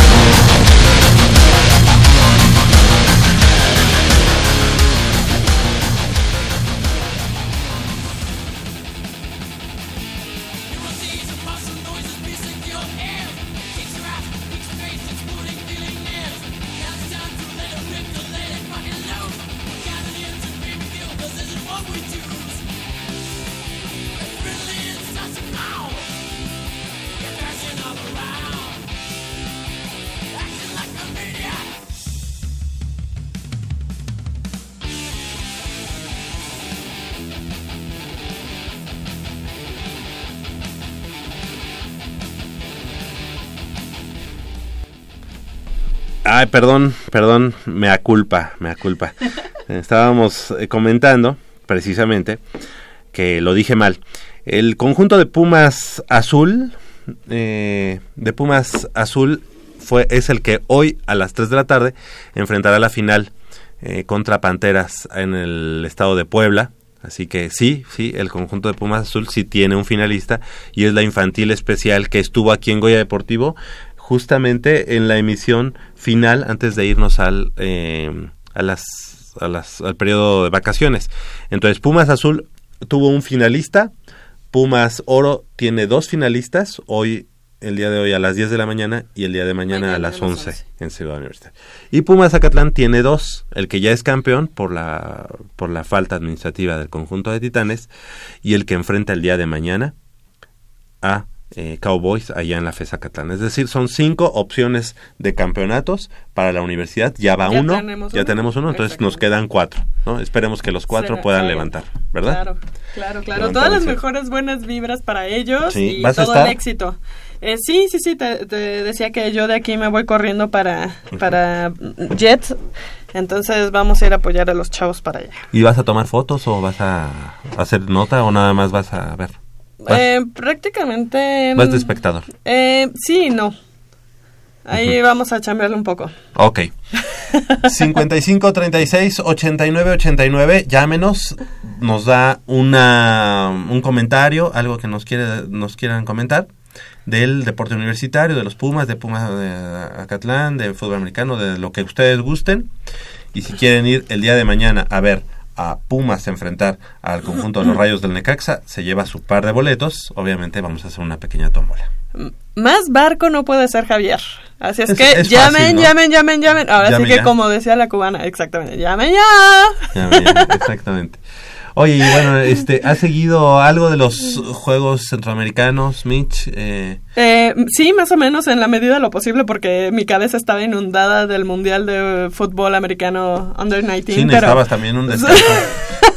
Ay, perdón, perdón, me aculpa, me aculpa. Estábamos eh, comentando, precisamente, que lo dije mal. El conjunto de Pumas Azul, eh, de Pumas Azul, fue, es el que hoy a las 3 de la tarde enfrentará la final eh, contra Panteras en el estado de Puebla. Así que sí, sí, el conjunto de Pumas Azul sí tiene un finalista y es la infantil especial que estuvo aquí en Goya Deportivo justamente en la emisión final antes de irnos al, eh, a las, a las, al periodo de vacaciones. Entonces Pumas Azul tuvo un finalista Pumas Oro tiene dos finalistas, hoy, el día de hoy a las 10 de la mañana y el día de mañana, Mañana a las a las 11, 11. en Ciudad Universitaria. Y Pumas Zacatlán tiene dos, el que ya es campeón por la, por la falta administrativa del conjunto de Titanes y el que enfrenta el día de mañana a eh, Cowboys allá en la FES Zacatlán. Es decir, son cinco opciones de campeonatos para la universidad. Ya va Ya uno, tenemos ya uno. tenemos uno, entonces nos quedan cuatro. ¿no? Esperemos que los cuatro Será- puedan levantar, ¿verdad? Claro, claro, claro. Levantar Todas las mejores buenas vibras para ellos Sí, y ¿vas a todo el éxito. Eh, sí, sí, sí, te, te decía que yo de aquí me voy corriendo para, para Jet. Entonces vamos a ir a apoyar a los chavos para allá. ¿Y vas a tomar fotos o vas a hacer nota o nada más vas a ver? Eh, prácticamente... vas de espectador. Eh, sí, y no. Ahí vamos a chambearle un poco. Ok. 55 36 89 89, llámenos, nos da una un comentario, algo que nos quiere nos quieran comentar del deporte universitario, de los Pumas, de Pumas de Acatlán, de fútbol americano, de lo que ustedes gusten. Y si quieren ir el día de mañana a ver a Pumas enfrentar al conjunto de los Rayos del Necaxa, se lleva su par de boletos. Obviamente vamos a hacer una pequeña tómbola. Más barco no puede ser Javier. Así es, Es- que es llamen, fácil, ¿no? llamen, llamen, llamen. Ahora sí que ya. como decía la cubana, exactamente. Llamen ya. Ya, ya, exactamente. Oye, y bueno, este, ¿has seguido algo de los Juegos Centroamericanos, Mitch? Eh, Eh, sí, más o menos en la medida de lo posible porque mi cabeza estaba inundada del Mundial de Fútbol Americano Under 19. sí, pero necesitabas también un descanso.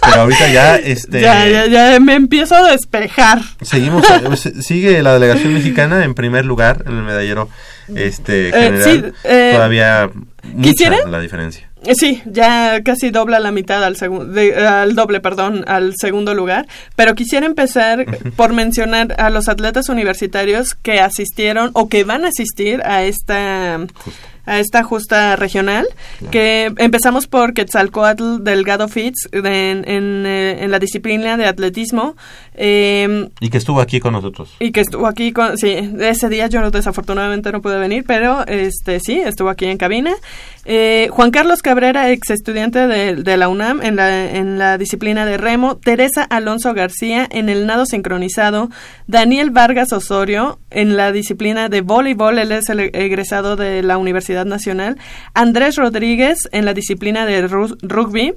pero ahorita ya, este... ya, ya, ya me empiezo a despejar. Seguimos, eh, se- sigue la delegación mexicana en primer lugar en el medallero este Eh, general. sí, eh, Todavía mucha ¿quisiera? la diferencia. Sí, ya casi dobla la mitad al segundo, al doble, perdón, al segundo lugar. Pero quisiera empezar por mencionar a los atletas universitarios que asistieron o que van a asistir a esta a esta justa regional, que empezamos por Quetzalcoatl Delgado Fitz en, en, eh, en la disciplina de atletismo. eh, Y que estuvo aquí con nosotros. y que estuvo aquí con, sí, ese día yo desafortunadamente no pude venir, pero este sí, estuvo aquí en cabina. Eh, Juan Carlos Cabrera, ex estudiante de, de la UNAM en la, en la disciplina de remo, Teresa Alonso García en el nado sincronizado, Daniel Vargas Osorio en la disciplina de voleibol, él es el egresado de la Universidad Nacional, Andrés Rodríguez en la disciplina de ru- rugby,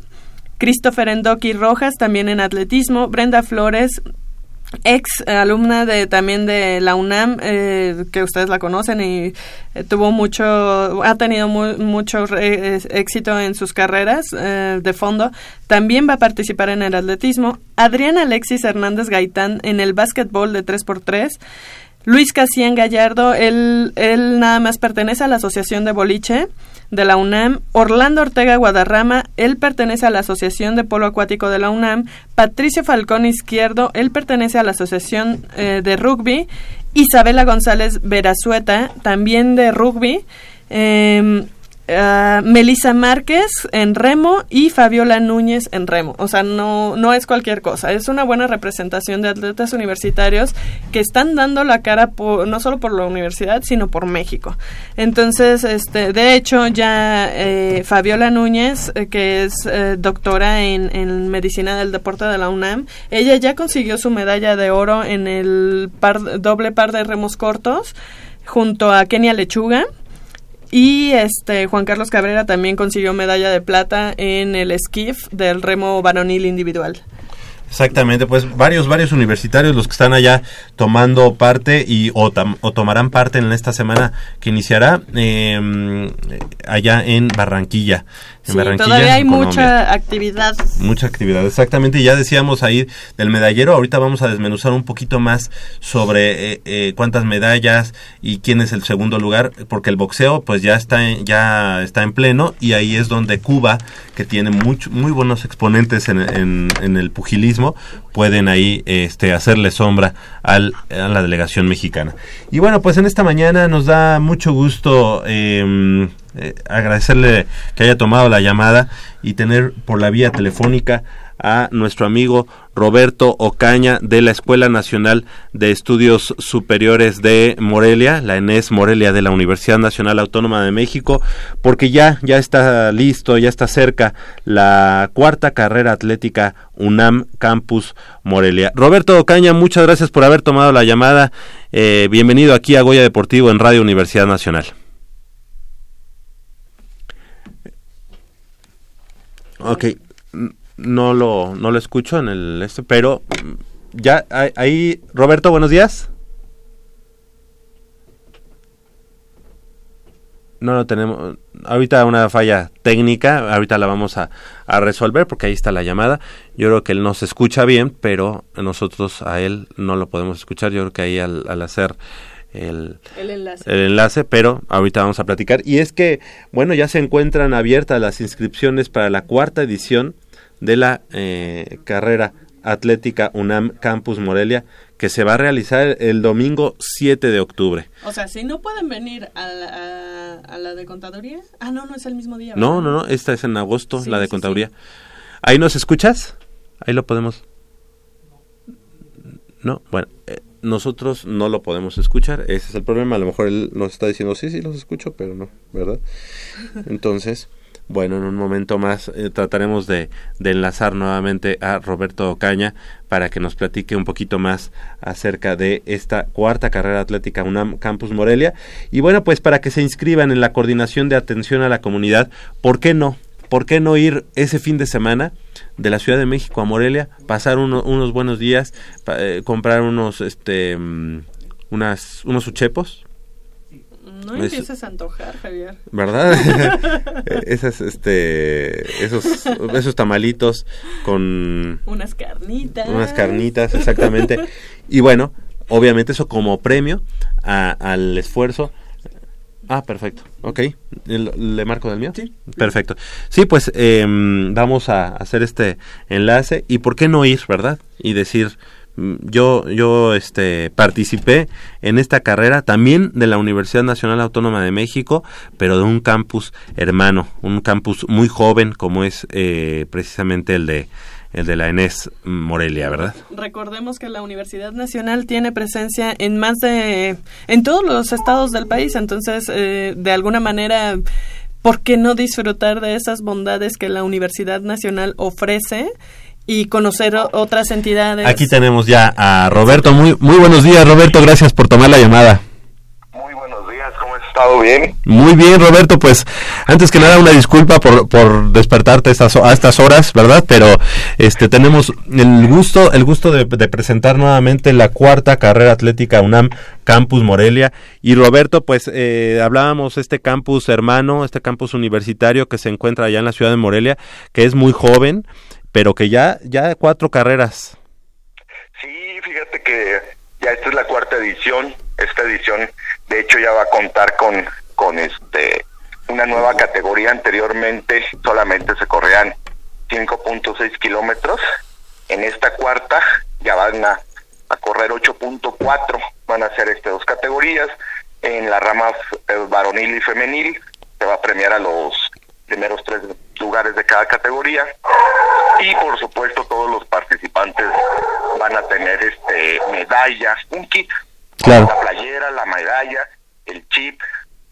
Christopher Endoki Rojas también en atletismo, Brenda Flores ex alumna de también de la UNAM eh, que ustedes la conocen y eh, tuvo mucho ha tenido mu- mucho éxito en sus carreras eh, de fondo. También va a participar en el atletismo Adrián Alexis Hernández Gaitán en el básquetbol de 3x3 Luis Casián Gallardo, él, él nada más pertenece a la Asociación de Boliche de la UNAM. Orlando Ortega Guadarrama, él pertenece a la Asociación de Polo Acuático de la UNAM. Patricio Falcón Izquierdo, él pertenece a la Asociación eh, de Rugby. Isabela González Verazueta, también de rugby. Eh, ah, Melissa Márquez en remo y Fabiola Núñez en remo. O sea, no, no es cualquier cosa. Es una buena representación de atletas universitarios que están dando la cara por, no solo por la universidad, sino por México. Entonces, este, de hecho, ya eh, Fabiola Núñez, eh, que es eh, doctora en, en medicina del deporte de la UNAM, ella ya consiguió su medalla de oro en el par- doble par de remos cortos junto a Kenia Lechuga. Y este Juan Carlos Cabrera también consiguió medalla de plata en el esquif del remo varonil individual. Exactamente, pues varios, varios universitarios los que están allá tomando parte y o, o tomarán parte en esta semana que iniciará eh, allá en Barranquilla. En Sí, Barranquilla, todavía hay mucha actividad. Mucha actividad, exactamente. Y ya decíamos ahí del medallero. Ahorita vamos a desmenuzar un poquito más sobre eh, eh, cuántas medallas y quién es el segundo lugar, porque el boxeo pues ya está en, ya está en pleno y ahí es donde Cuba, que tiene mucho, muy buenos exponentes en, en- en el pugilismo, pueden ahí este, hacerle sombra al, a la delegación mexicana. Y bueno, pues en esta mañana nos da mucho gusto eh, eh, agradecerle que haya tomado la llamada y tener por la vía telefónica a nuestro amigo Roberto Ocaña de la Escuela Nacional de Estudios Superiores de Morelia, la ENES Morelia de la Universidad Nacional Autónoma de México, porque ya, ya está listo, ya está cerca la cuarta carrera atlética UNAM Campus Morelia. Roberto Ocaña, muchas gracias por haber tomado la llamada. Eh, bienvenido aquí a Goya Deportivo en Radio Universidad Nacional. Ok, no lo, no lo escucho en el este, pero mm, ya ahí- ahí, Roberto, buenos días. No lo tenemos. Ahorita una falla técnica, ahorita la vamos a, a resolver porque ahí está la llamada. Yo creo que él nos escucha bien, pero nosotros a él no lo podemos escuchar. Yo creo que ahí al, al hacer el, El enlace. el enlace, pero ahorita vamos a platicar. Y es que, bueno, ya se encuentran abiertas las inscripciones para la cuarta edición de la eh, carrera atlética UNAM Campus Morelia, que se va a realizar el domingo 7 de octubre. O sea, si no pueden venir a la, a, a la de contaduría. Ah, no, no es el mismo día. No, ¿verdad? no, no, esta es en agosto, Sí, la de sí, contaduría. ¿Ahí nos escuchas? Ahí lo podemos. No, bueno, eh, nosotros no lo podemos escuchar, ese es el problema. A lo mejor él nos está diciendo, sí, sí, los escucho, pero no, ¿verdad? Entonces, bueno, en un momento más eh, trataremos de, enlazar nuevamente a Roberto Ocaña para que nos platique un poquito más acerca de esta cuarta carrera atlética UNAM Campus Morelia. Y bueno, pues para que se inscriban en la coordinación de atención a la comunidad, ¿por qué no? ¿Por qué no ir ese fin de semana de la Ciudad de México a Morelia, pasar uno- unos buenos días, pa- eh, comprar unos, este, mm, unos uchepos, No Es- empieces a antojar, Javier. ¿verdad? Esas, este, esos, esos tamalitos con Unas carnitas. unas carnitas, exactamente. Y bueno, obviamente eso como premio a- al esfuerzo. Ah, perfecto. Ok. ¿Le, marco del mío? Sí. Perfecto. Sí, pues em, vamos a hacer este enlace. ¿Y por qué no ir, verdad? Y decir, yo, yo este, participé en esta carrera también de la Universidad Nacional Autónoma de México, pero de un campus hermano, un campus muy joven como es eh, precisamente el de, el de la ENES Morelia, ¿verdad? Recordemos que la Universidad Nacional tiene presencia en más de... en todos los estados del país, entonces, eh, de alguna manera, ¿por qué no disfrutar de esas bondades que la Universidad Nacional ofrece y conocer otras entidades? Aquí tenemos ya a Roberto. Muy, muy buenos días, Roberto. Gracias por tomar la llamada. Muy buenos días, ¿cómo has estado? ¿Bien? Muy bien, Roberto. Pues antes que nada, una disculpa por, por despertarte a estas, a estas horas, ¿verdad? Pero este tenemos el gusto, el gusto de, de presentar nuevamente la cuarta carrera atlética UNAM Campus Morelia. Y Roberto, pues eh, hablábamos este campus hermano, este campus universitario que se encuentra allá en la ciudad de Morelia, que es muy joven, pero que ya, ya cuatro carreras. Sí, fíjate que ya esta es la cuarta edición. Esta edición, de hecho, ya va a contar con, con este una nueva categoría. Anteriormente solamente se corrían 5.6 kilómetros. En esta cuarta ya van a, a correr 8.4. Van a ser este dos categorías. En la rama eh, varonil y femenil se va a premiar a los primeros tres lugares de cada categoría y por supuesto todos los participantes van a tener este medallas, un kit, Claro. la playera, la medalla, el chip,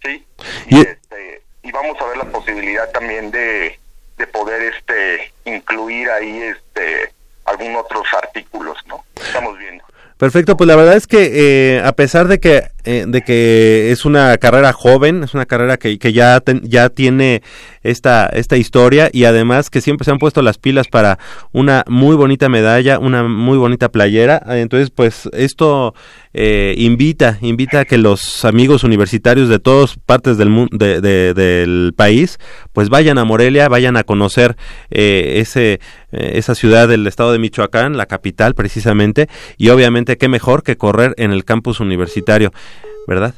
sí, Y- este, y vamos a ver la posibilidad también de, de poder este incluir ahí este algunos otros artículos, ¿no? Estamos viendo. Perfecto, pues la verdad es que eh, a pesar de que eh, de que es una carrera joven, es una carrera que, que ya ya tiene esta esta historia y además que siempre se han puesto las pilas para una muy bonita medalla, una muy bonita playera, eh, entonces pues esto eh, invita invita a que los amigos universitarios de todas partes del mundo de, de- del país pues vayan a Morelia, vayan a conocer eh, ese eh, esa ciudad del estado de Michoacán, la capital precisamente, y obviamente qué mejor que correr en el campus universitario, ¿verdad?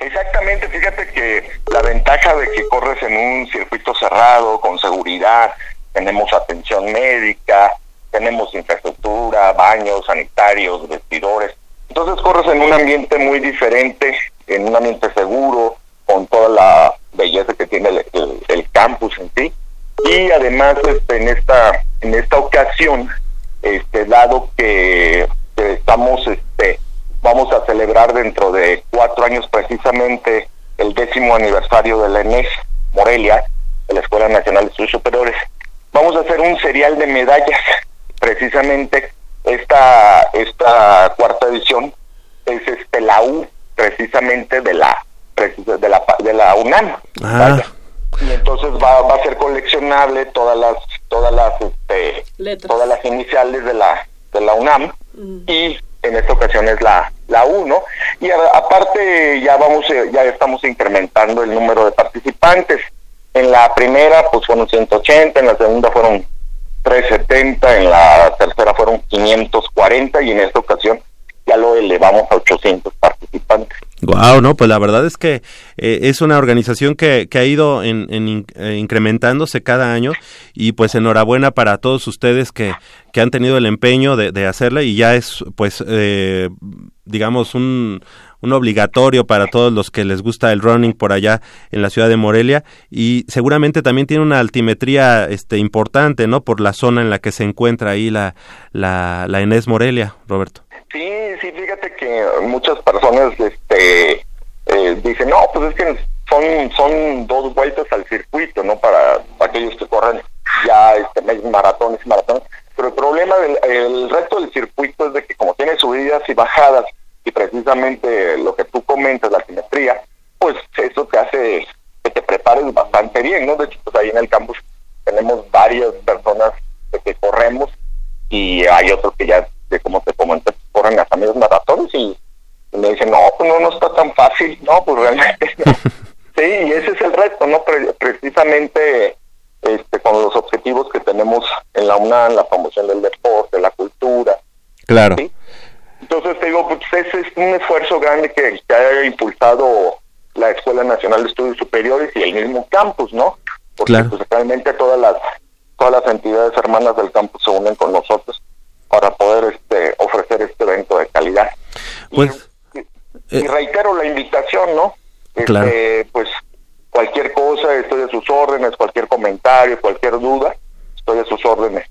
Exactamente, fíjate que la ventaja de que corres en un circuito cerrado, con seguridad, tenemos atención médica, tenemos infraestructura, baños, sanitarios, vestidores. Entonces corres en un ambiente muy diferente, en un ambiente seguro, con toda la belleza que tiene el, campus en sí. Y además este, en esta en esta ocasión, este, dado que, que estamos, este, vamos a celebrar dentro de cuatro años precisamente el décimo aniversario de la ENES Morelia, de la Escuela Nacional de Estudios Superiores, vamos a hacer un serial de medallas. Precisamente esta, esta cuarta edición es este la U, precisamente de la precis- de la, de la UNAM. Ah. Y entonces va, va a ser coleccionable todas las todas las este, Letras. todas las iniciales de la de la UNAM y en esta ocasión es la la U, ¿no? Y a- aparte ya vamos eh, ya estamos incrementando el número de participantes. En la primera pues fueron 180, en la segunda fueron 370, en la tercera fueron 540 y en esta ocasión ya lo elevamos a 800 participantes. Wow, no, pues la verdad es que eh, es una organización que, que ha ido en, en eh, incrementándose cada año y pues enhorabuena para todos ustedes que, que han tenido el empeño de, de hacerla y ya es pues eh, digamos un, un obligatorio para todos los que les gusta el running por allá en la ciudad de Morelia y seguramente también tiene una altimetría este importante, ¿no? Por la zona en la que se encuentra ahí la, la, la Enes Morelia, Roberto. Sí, sí, fíjate que muchas personas este, eh, dicen, no, pues es que son, son dos vueltas al circuito, ¿no? Para aquellos que corren ya este, maratones y maratones. Pero el problema del el resto del circuito es de que como tiene subidas y bajadas, y precisamente lo que tú comentas, la simetría, pues eso te hace que te prepares bastante bien, ¿no? De hecho, pues ahí en el campus tenemos varias personas de que corremos y hay otros que ya, de como te comenté, corren hasta medios maratones y, y me dicen, no, pues no, no está tan fácil, no, pues realmente no. Sí, y ese es el reto, ¿no? Pre- precisamente este, con los objetivos que tenemos en la UNAM, la promoción del deporte, la cultura. Claro. Sí. Entonces te digo, pues ese es un esfuerzo grande que, que ha impulsado la Escuela Nacional de Estudios Superiores y el mismo campus, ¿no? Porque Claro. pues realmente todas las todas las entidades hermanas del campus se unen con nosotros para poder este ofrecer este evento de calidad. Pues Y, y reitero la invitación, ¿no? Este, Claro. Pues cualquier cosa, estoy a sus órdenes, cualquier comentario, cualquier duda, estoy a sus órdenes.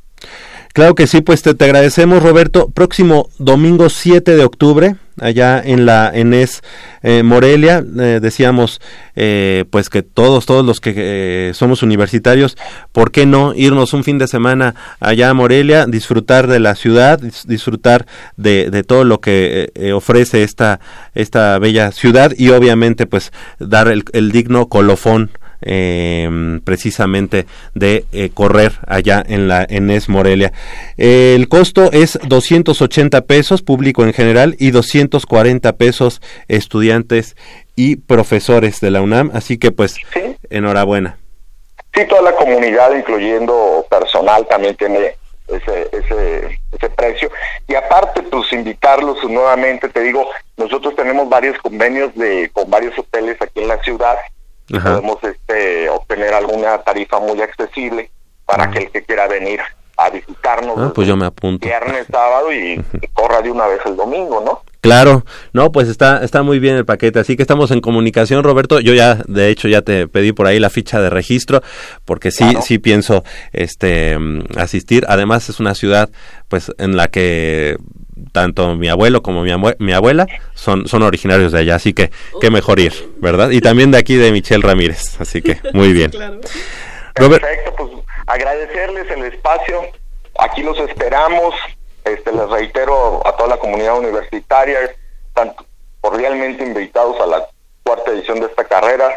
Claro que sí, pues te, te agradecemos Roberto. Próximo domingo 7 de octubre, allá en la ENES eh, Morelia, eh, decíamos eh, pues que todos, todos los que eh, somos universitarios, ¿por qué no irnos un fin de semana allá a Morelia, disfrutar de la ciudad, dis- disfrutar de, de todo lo que eh, ofrece esta, esta bella ciudad y obviamente pues dar el, el digno colofón eh, precisamente de eh, correr allá en la Enes Morelia. Eh, el costo es 280 pesos público en general y 240 pesos estudiantes y profesores de la UNAM, así que pues enhorabuena. Sí, toda la comunidad, incluyendo personal, también tiene ese, ese, ese precio. Y aparte, pues invitarlos nuevamente, te digo, nosotros tenemos varios convenios de con varios hoteles aquí en la ciudad. Ajá. Podemos este, obtener alguna tarifa muy accesible para aquel que quiera venir a visitarnos Ah, pues yo me apunto. viernes, sábado y, y corra de una vez el domingo, ¿no? Claro, no, pues está, está muy bien el paquete, así que estamos en comunicación, Roberto. Yo ya, de hecho, ya te pedí por ahí la ficha de registro, porque sí, sí pienso, este, mm, asistir. Además es una ciudad, pues, en la que tanto mi abuelo como mi, mi abuela son, son originarios de allá, así que qué mejor ir, ¿verdad? Y también de aquí de Michelle Ramírez, así que muy bien. Robert- Perfecto, pues agradecerles el espacio. Aquí los esperamos. Este, les reitero a toda la comunidad universitaria, están cordialmente invitados a la cuarta edición de esta carrera.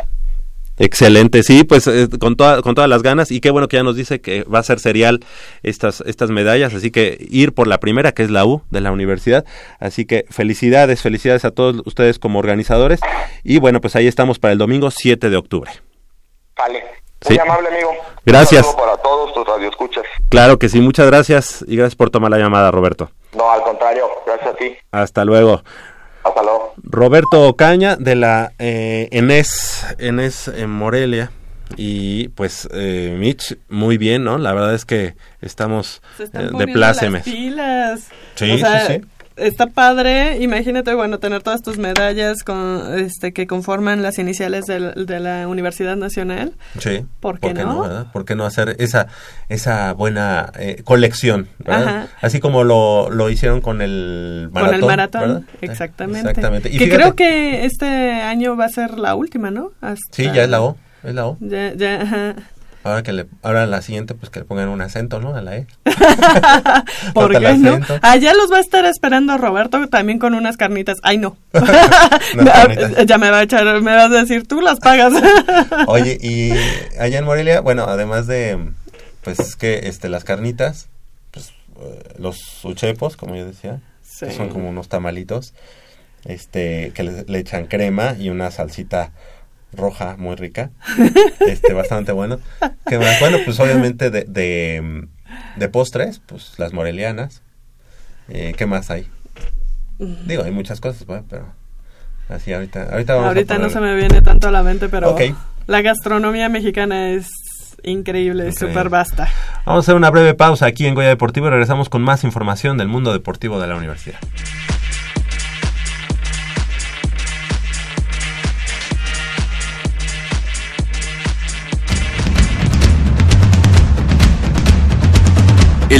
Excelente, sí, pues eh, con, toda- con todas las ganas y qué bueno que ya nos dice que va a ser serial estas, estas medallas, así que ir por la primera que es la U de la universidad, así que felicidades, felicidades a todos ustedes como organizadores y bueno, pues ahí estamos para el domingo 7 de octubre. Vale. Muy Sí. amable, amigo. Gracias. Un para todos tus radioescuchas. Claro que sí, muchas gracias y gracias por tomar la llamada, Roberto. No, al contrario, gracias a ti. Hasta luego. Hasta luego. Roberto Ocaña de la eh, Enes, Enes en Morelia. Y pues, eh, Mitch, muy bien, ¿no? La verdad es que estamos Se están eh, de plácemes. las pilas. Sí, O sea, sí, sí. Está padre, imagínate, bueno, tener todas tus medallas con, este, que conforman las iniciales del- de, la Universidad Nacional. Sí. ¿Por qué no? ¿Por qué no hacer esa, esa buena eh, colección? ¿verdad? Ajá. Así como lo, lo hicieron con el maratón. con el maratón, ¿verdad? exactamente. Exactamente. Y que fíjate- creo que este año va a ser la última, ¿no? Hasta- Sí, ya es la O. Es la O. Ya, ya, ajá. Ahora que le, ahora la siguiente, pues que le pongan un acento, ¿no? A la E. ¿Por qué no? Allá los va a estar esperando Roberto también con unas carnitas. Ay, no. Ya me va a echar, me vas a decir, tú las pagas. Oye, y allá en Morelia, bueno, además de, pues es que este, las carnitas, pues eh, los uchepos, como yo decía, que son como unos tamalitos, este, que le, le echan crema y una salsita roja muy rica, este, bastante bueno. ¿Qué más? Bueno, pues obviamente de, de, de postres, pues las morelianas. Eh, ¿Qué más hay? Digo, hay muchas cosas, pero así ahorita, ahorita vamos a Ahorita no poner- se me viene tanto a la mente, pero la gastronomía mexicana es increíble, súper vasta. Vamos a hacer una breve pausa aquí en Goya Deportivo y regresamos con más información del mundo deportivo de la universidad.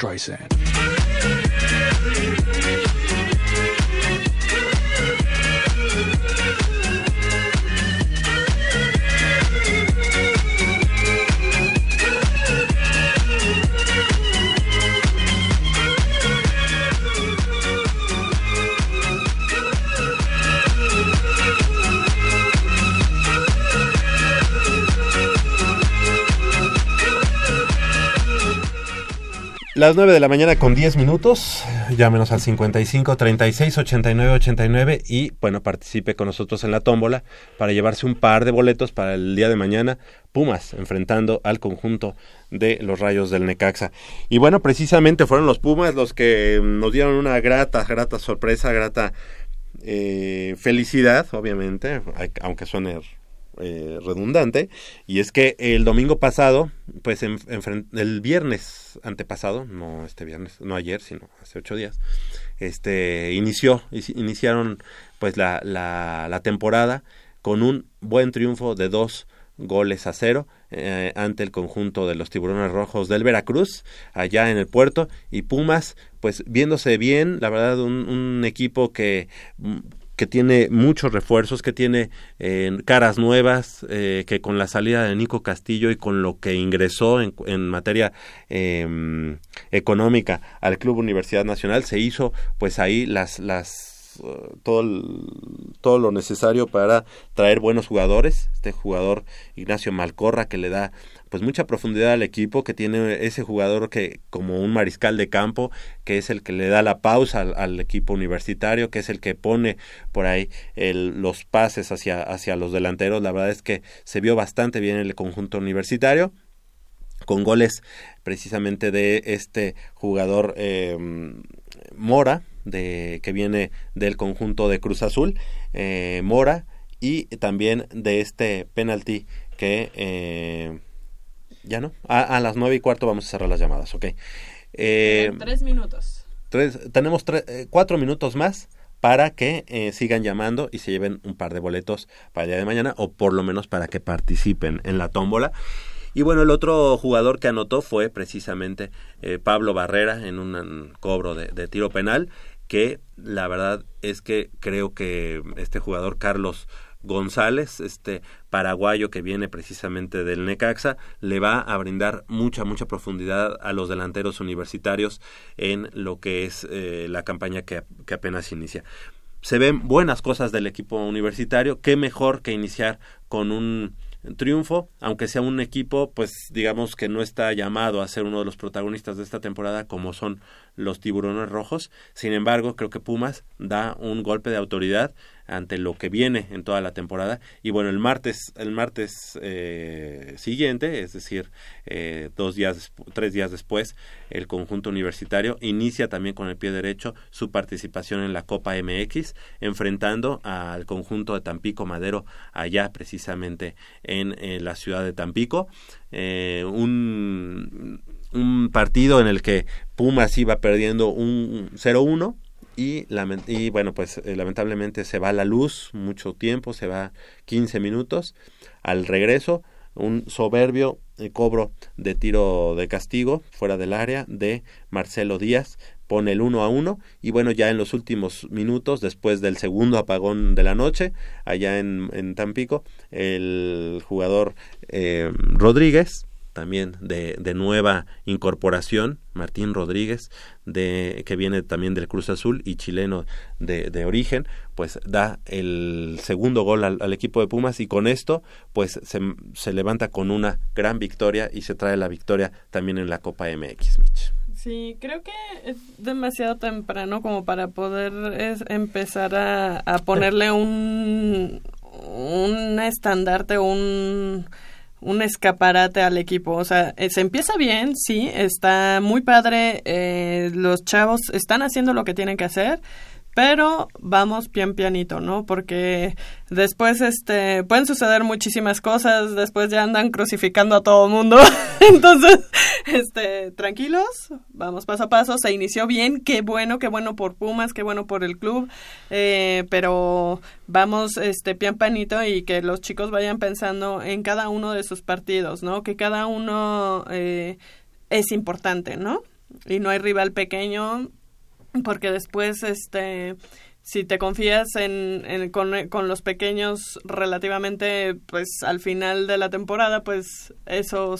Streisand. Las 9 de la mañana con 10 minutos. Llámenos al 55 36 89 89 y bueno, participe con nosotros en la tómbola para llevarse un par de boletos para el día de mañana. Pumas enfrentando al conjunto de los Rayos del Necaxa. Y bueno, precisamente fueron los Pumas los que nos dieron una grata, grata sorpresa, grata eh, felicidad, obviamente, aunque suene eh, redundante, y es que el domingo pasado, pues en- el viernes antepasado, no este viernes, no ayer, sino hace ocho días, este inició, iniciaron pues la, la, la temporada con un buen triunfo de dos goles a cero eh, ante el conjunto de los tiburones rojos del Veracruz allá en el puerto y Pumas pues viéndose bien la verdad un, un equipo que mm, que tiene muchos refuerzos, que tiene eh, caras nuevas, eh, que con la salida de Nico Castillo y con lo que ingresó en, en materia eh, económica al Club Universidad Nacional, se hizo pues ahí las, las eh, todo, el- todo lo necesario para traer buenos jugadores. Este jugador Ignacio Malcorra que le da pues mucha profundidad al equipo, que tiene ese jugador que como un mariscal de campo, que es el que le da la pausa al, equipo universitario, que es el que pone por ahí el- los pases hacia, hacia los delanteros. La verdad es que se vio bastante bien el conjunto universitario con goles precisamente de este jugador eh, Mora, de, que viene del conjunto de Cruz Azul, eh, Mora, y también de este penalti que eh, ya no, a, a las nueve y cuarto vamos a cerrar las llamadas, ok. Eh, Tres minutos. tres- tenemos tre- eh, cuatro minutos más para que eh, sigan llamando y se lleven un par de boletos para el día de mañana o por lo menos para que participen en la tómbola. Y bueno, el otro jugador que anotó fue precisamente eh, Pablo Barrera en un cobro de, de tiro penal, que la verdad es que creo que este jugador Carlos González, este paraguayo que viene precisamente del Necaxa, le va a brindar mucha, mucha profundidad a los delanteros universitarios en lo que es eh, la campaña que, que apenas inicia. Se ven buenas cosas del equipo universitario, qué mejor que iniciar con un triunfo, aunque sea un equipo, pues digamos que no está llamado a ser uno de los protagonistas de esta temporada como son los tiburones rojos. Sin embargo, creo que Pumas da un golpe de autoridad ante lo que viene en toda la temporada. Y bueno, el martes, el martes eh, siguiente, es decir, eh, dos días, tres días después, el conjunto universitario inicia también con el pie derecho su participación en la Copa MX, enfrentando al conjunto de Tampico Madero allá precisamente en, la ciudad de Tampico. Eh, un, un partido en el que Pumas iba perdiendo un 0-1 y, y bueno, pues eh, lamentablemente se va la luz mucho tiempo, se va 15 minutos. Al regreso, un soberbio eh, cobro de tiro de castigo fuera del área de Marcelo Díaz pone el 1 a 1 y bueno ya en los últimos minutos después del segundo apagón de la noche allá en, en Tampico el jugador eh, Rodríguez también de, de nueva incorporación, Martín Rodríguez, de, que viene también del Cruz Azul y chileno de, de origen, pues da el segundo gol al, equipo de Pumas y con esto pues se, se levanta con una gran victoria y se trae la victoria también en la Copa MX, Mitch. Sí, creo que es demasiado temprano como para poder empezar a, a ponerle un, un estandarte, un, un escaparate al equipo. O sea, eh, se empieza bien, sí, está muy padre, eh, los chavos están haciendo lo que tienen que hacer, pero vamos pian pianito, ¿no? Porque después este pueden suceder muchísimas cosas, después ya andan crucificando a todo mundo. Entonces, este, tranquilos, vamos paso a paso, se inició bien, qué bueno, qué bueno por Pumas, qué bueno por el club, eh, pero vamos este pian pianito y que los chicos vayan pensando en cada uno de sus partidos, ¿no? Que cada uno eh, es importante, ¿no? Y no hay rival pequeño, porque después este si te confías en, con, con los pequeños relativamente pues al final de la temporada pues eso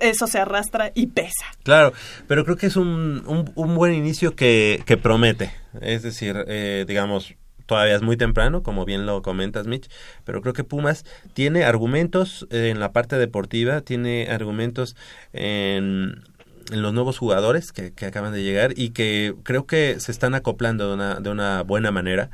eso se arrastra y pesa Claro, pero creo que es un, un, un buen inicio que, que promete. Es decir, eh, digamos, todavía es muy temprano, como bien lo comentas, Mitch, pero creo que Pumas tiene argumentos en la parte deportiva, tiene argumentos en, en los nuevos jugadores que, que acaban de llegar y que creo que se están acoplando de una, de una buena manera.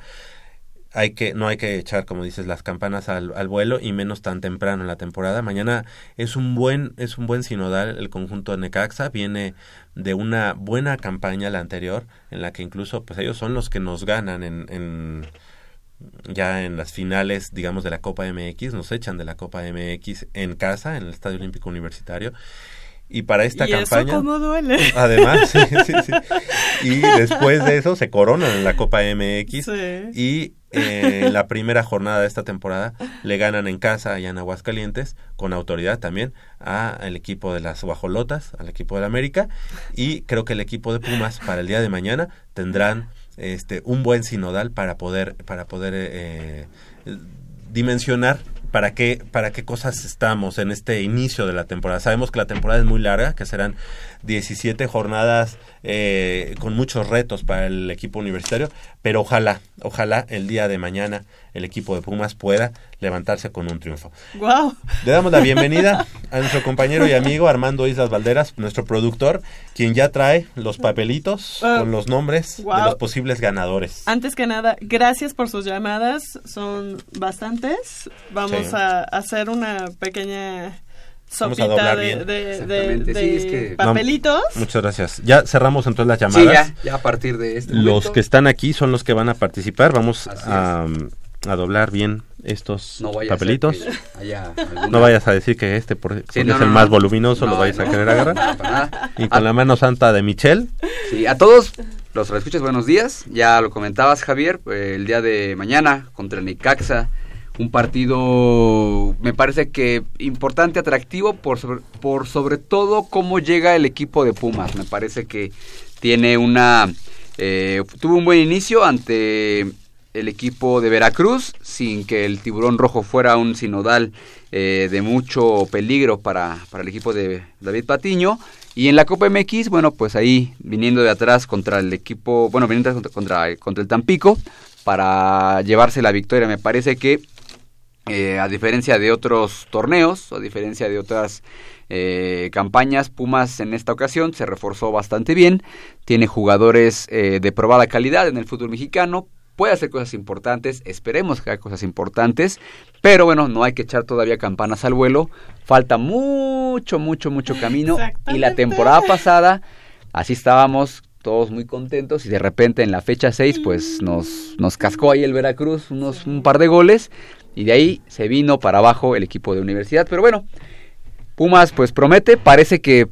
Hay que no hay que echar como dices las campanas al, al vuelo y menos tan temprano en la temporada. Mañana es un buen es un buen sinodal el conjunto de Necaxa. Viene de una buena campaña la anterior en la que incluso pues ellos son los que nos ganan en, en ya en las finales digamos de la Copa MX nos echan de la Copa MX en casa en el Estadio Olímpico Universitario y para esta y eso campaña como duele Además, sí, sí, sí. Y después de eso se coronan en la Copa MX. Sí. Y eh, la primera jornada de esta temporada le ganan en casa allá en Aguascalientes, con autoridad también, al equipo de las Guajolotas, al equipo de América. Y creo que el equipo de Pumas para el día de mañana tendrán este un buen sinodal para poder, para poder eh, dimensionar para qué, para qué cosas estamos en este inicio de la temporada. Sabemos que la temporada es muy larga, que serán 17 jornadas eh, con muchos retos para el equipo universitario, pero ojalá, ojalá el día de mañana el equipo de Pumas pueda levantarse con un triunfo. Wow. Le damos la bienvenida a nuestro compañero y amigo Armando Islas Valderas, nuestro productor, quien ya trae los papelitos Ah, con los nombres wow. de los posibles ganadores. Antes que nada, gracias por sus llamadas, son bastantes. Vamos Sí. a hacer una pequeña sopita doblar de, bien. de- de- de sí, es que- papelitos. Muchas gracias. Ya cerramos entonces las Sí, llamadas. ya, ya a partir de este Los momento. que están aquí son los que van a participar. Vamos a, a doblar bien estos No a papelitos. alguna- No vayas a decir que este por, porque no, es no, el no. más voluminoso, lo No, vayas a no, querer no, agarrar. no, para nada. Y con la mano santa de Michelle. Sí, a todos los escuchas buenos días. Ya lo comentabas, Javier, el día de mañana contra el Necaxa. Un partido, me parece que importante, atractivo, por sobre, por sobre todo cómo llega el equipo de Pumas. Me parece que tiene una... eh, tuvo un buen inicio ante el equipo de Veracruz, sin que el tiburón rojo fuera un sinodal eh, de mucho peligro para, para el equipo de David Patiño. Y en la Copa MX, bueno, pues ahí viniendo de atrás contra el equipo, bueno, viniendo contra, contra, contra el Tampico para llevarse la victoria. Me parece que eh, a diferencia de otros torneos, a diferencia de otras eh, campañas, Pumas en esta ocasión se reforzó bastante bien, tiene jugadores eh, de probada calidad en el fútbol mexicano, puede hacer cosas importantes, esperemos que haga cosas importantes, pero bueno, no hay que echar todavía campanas al vuelo, falta mucho, mucho, mucho camino y la temporada pasada así estábamos todos muy contentos y de repente en la fecha 6 pues nos, nos cascó ahí el Veracruz unos un par de goles y de ahí se vino para abajo el equipo de universidad, pero bueno, Pumas pues promete, parece que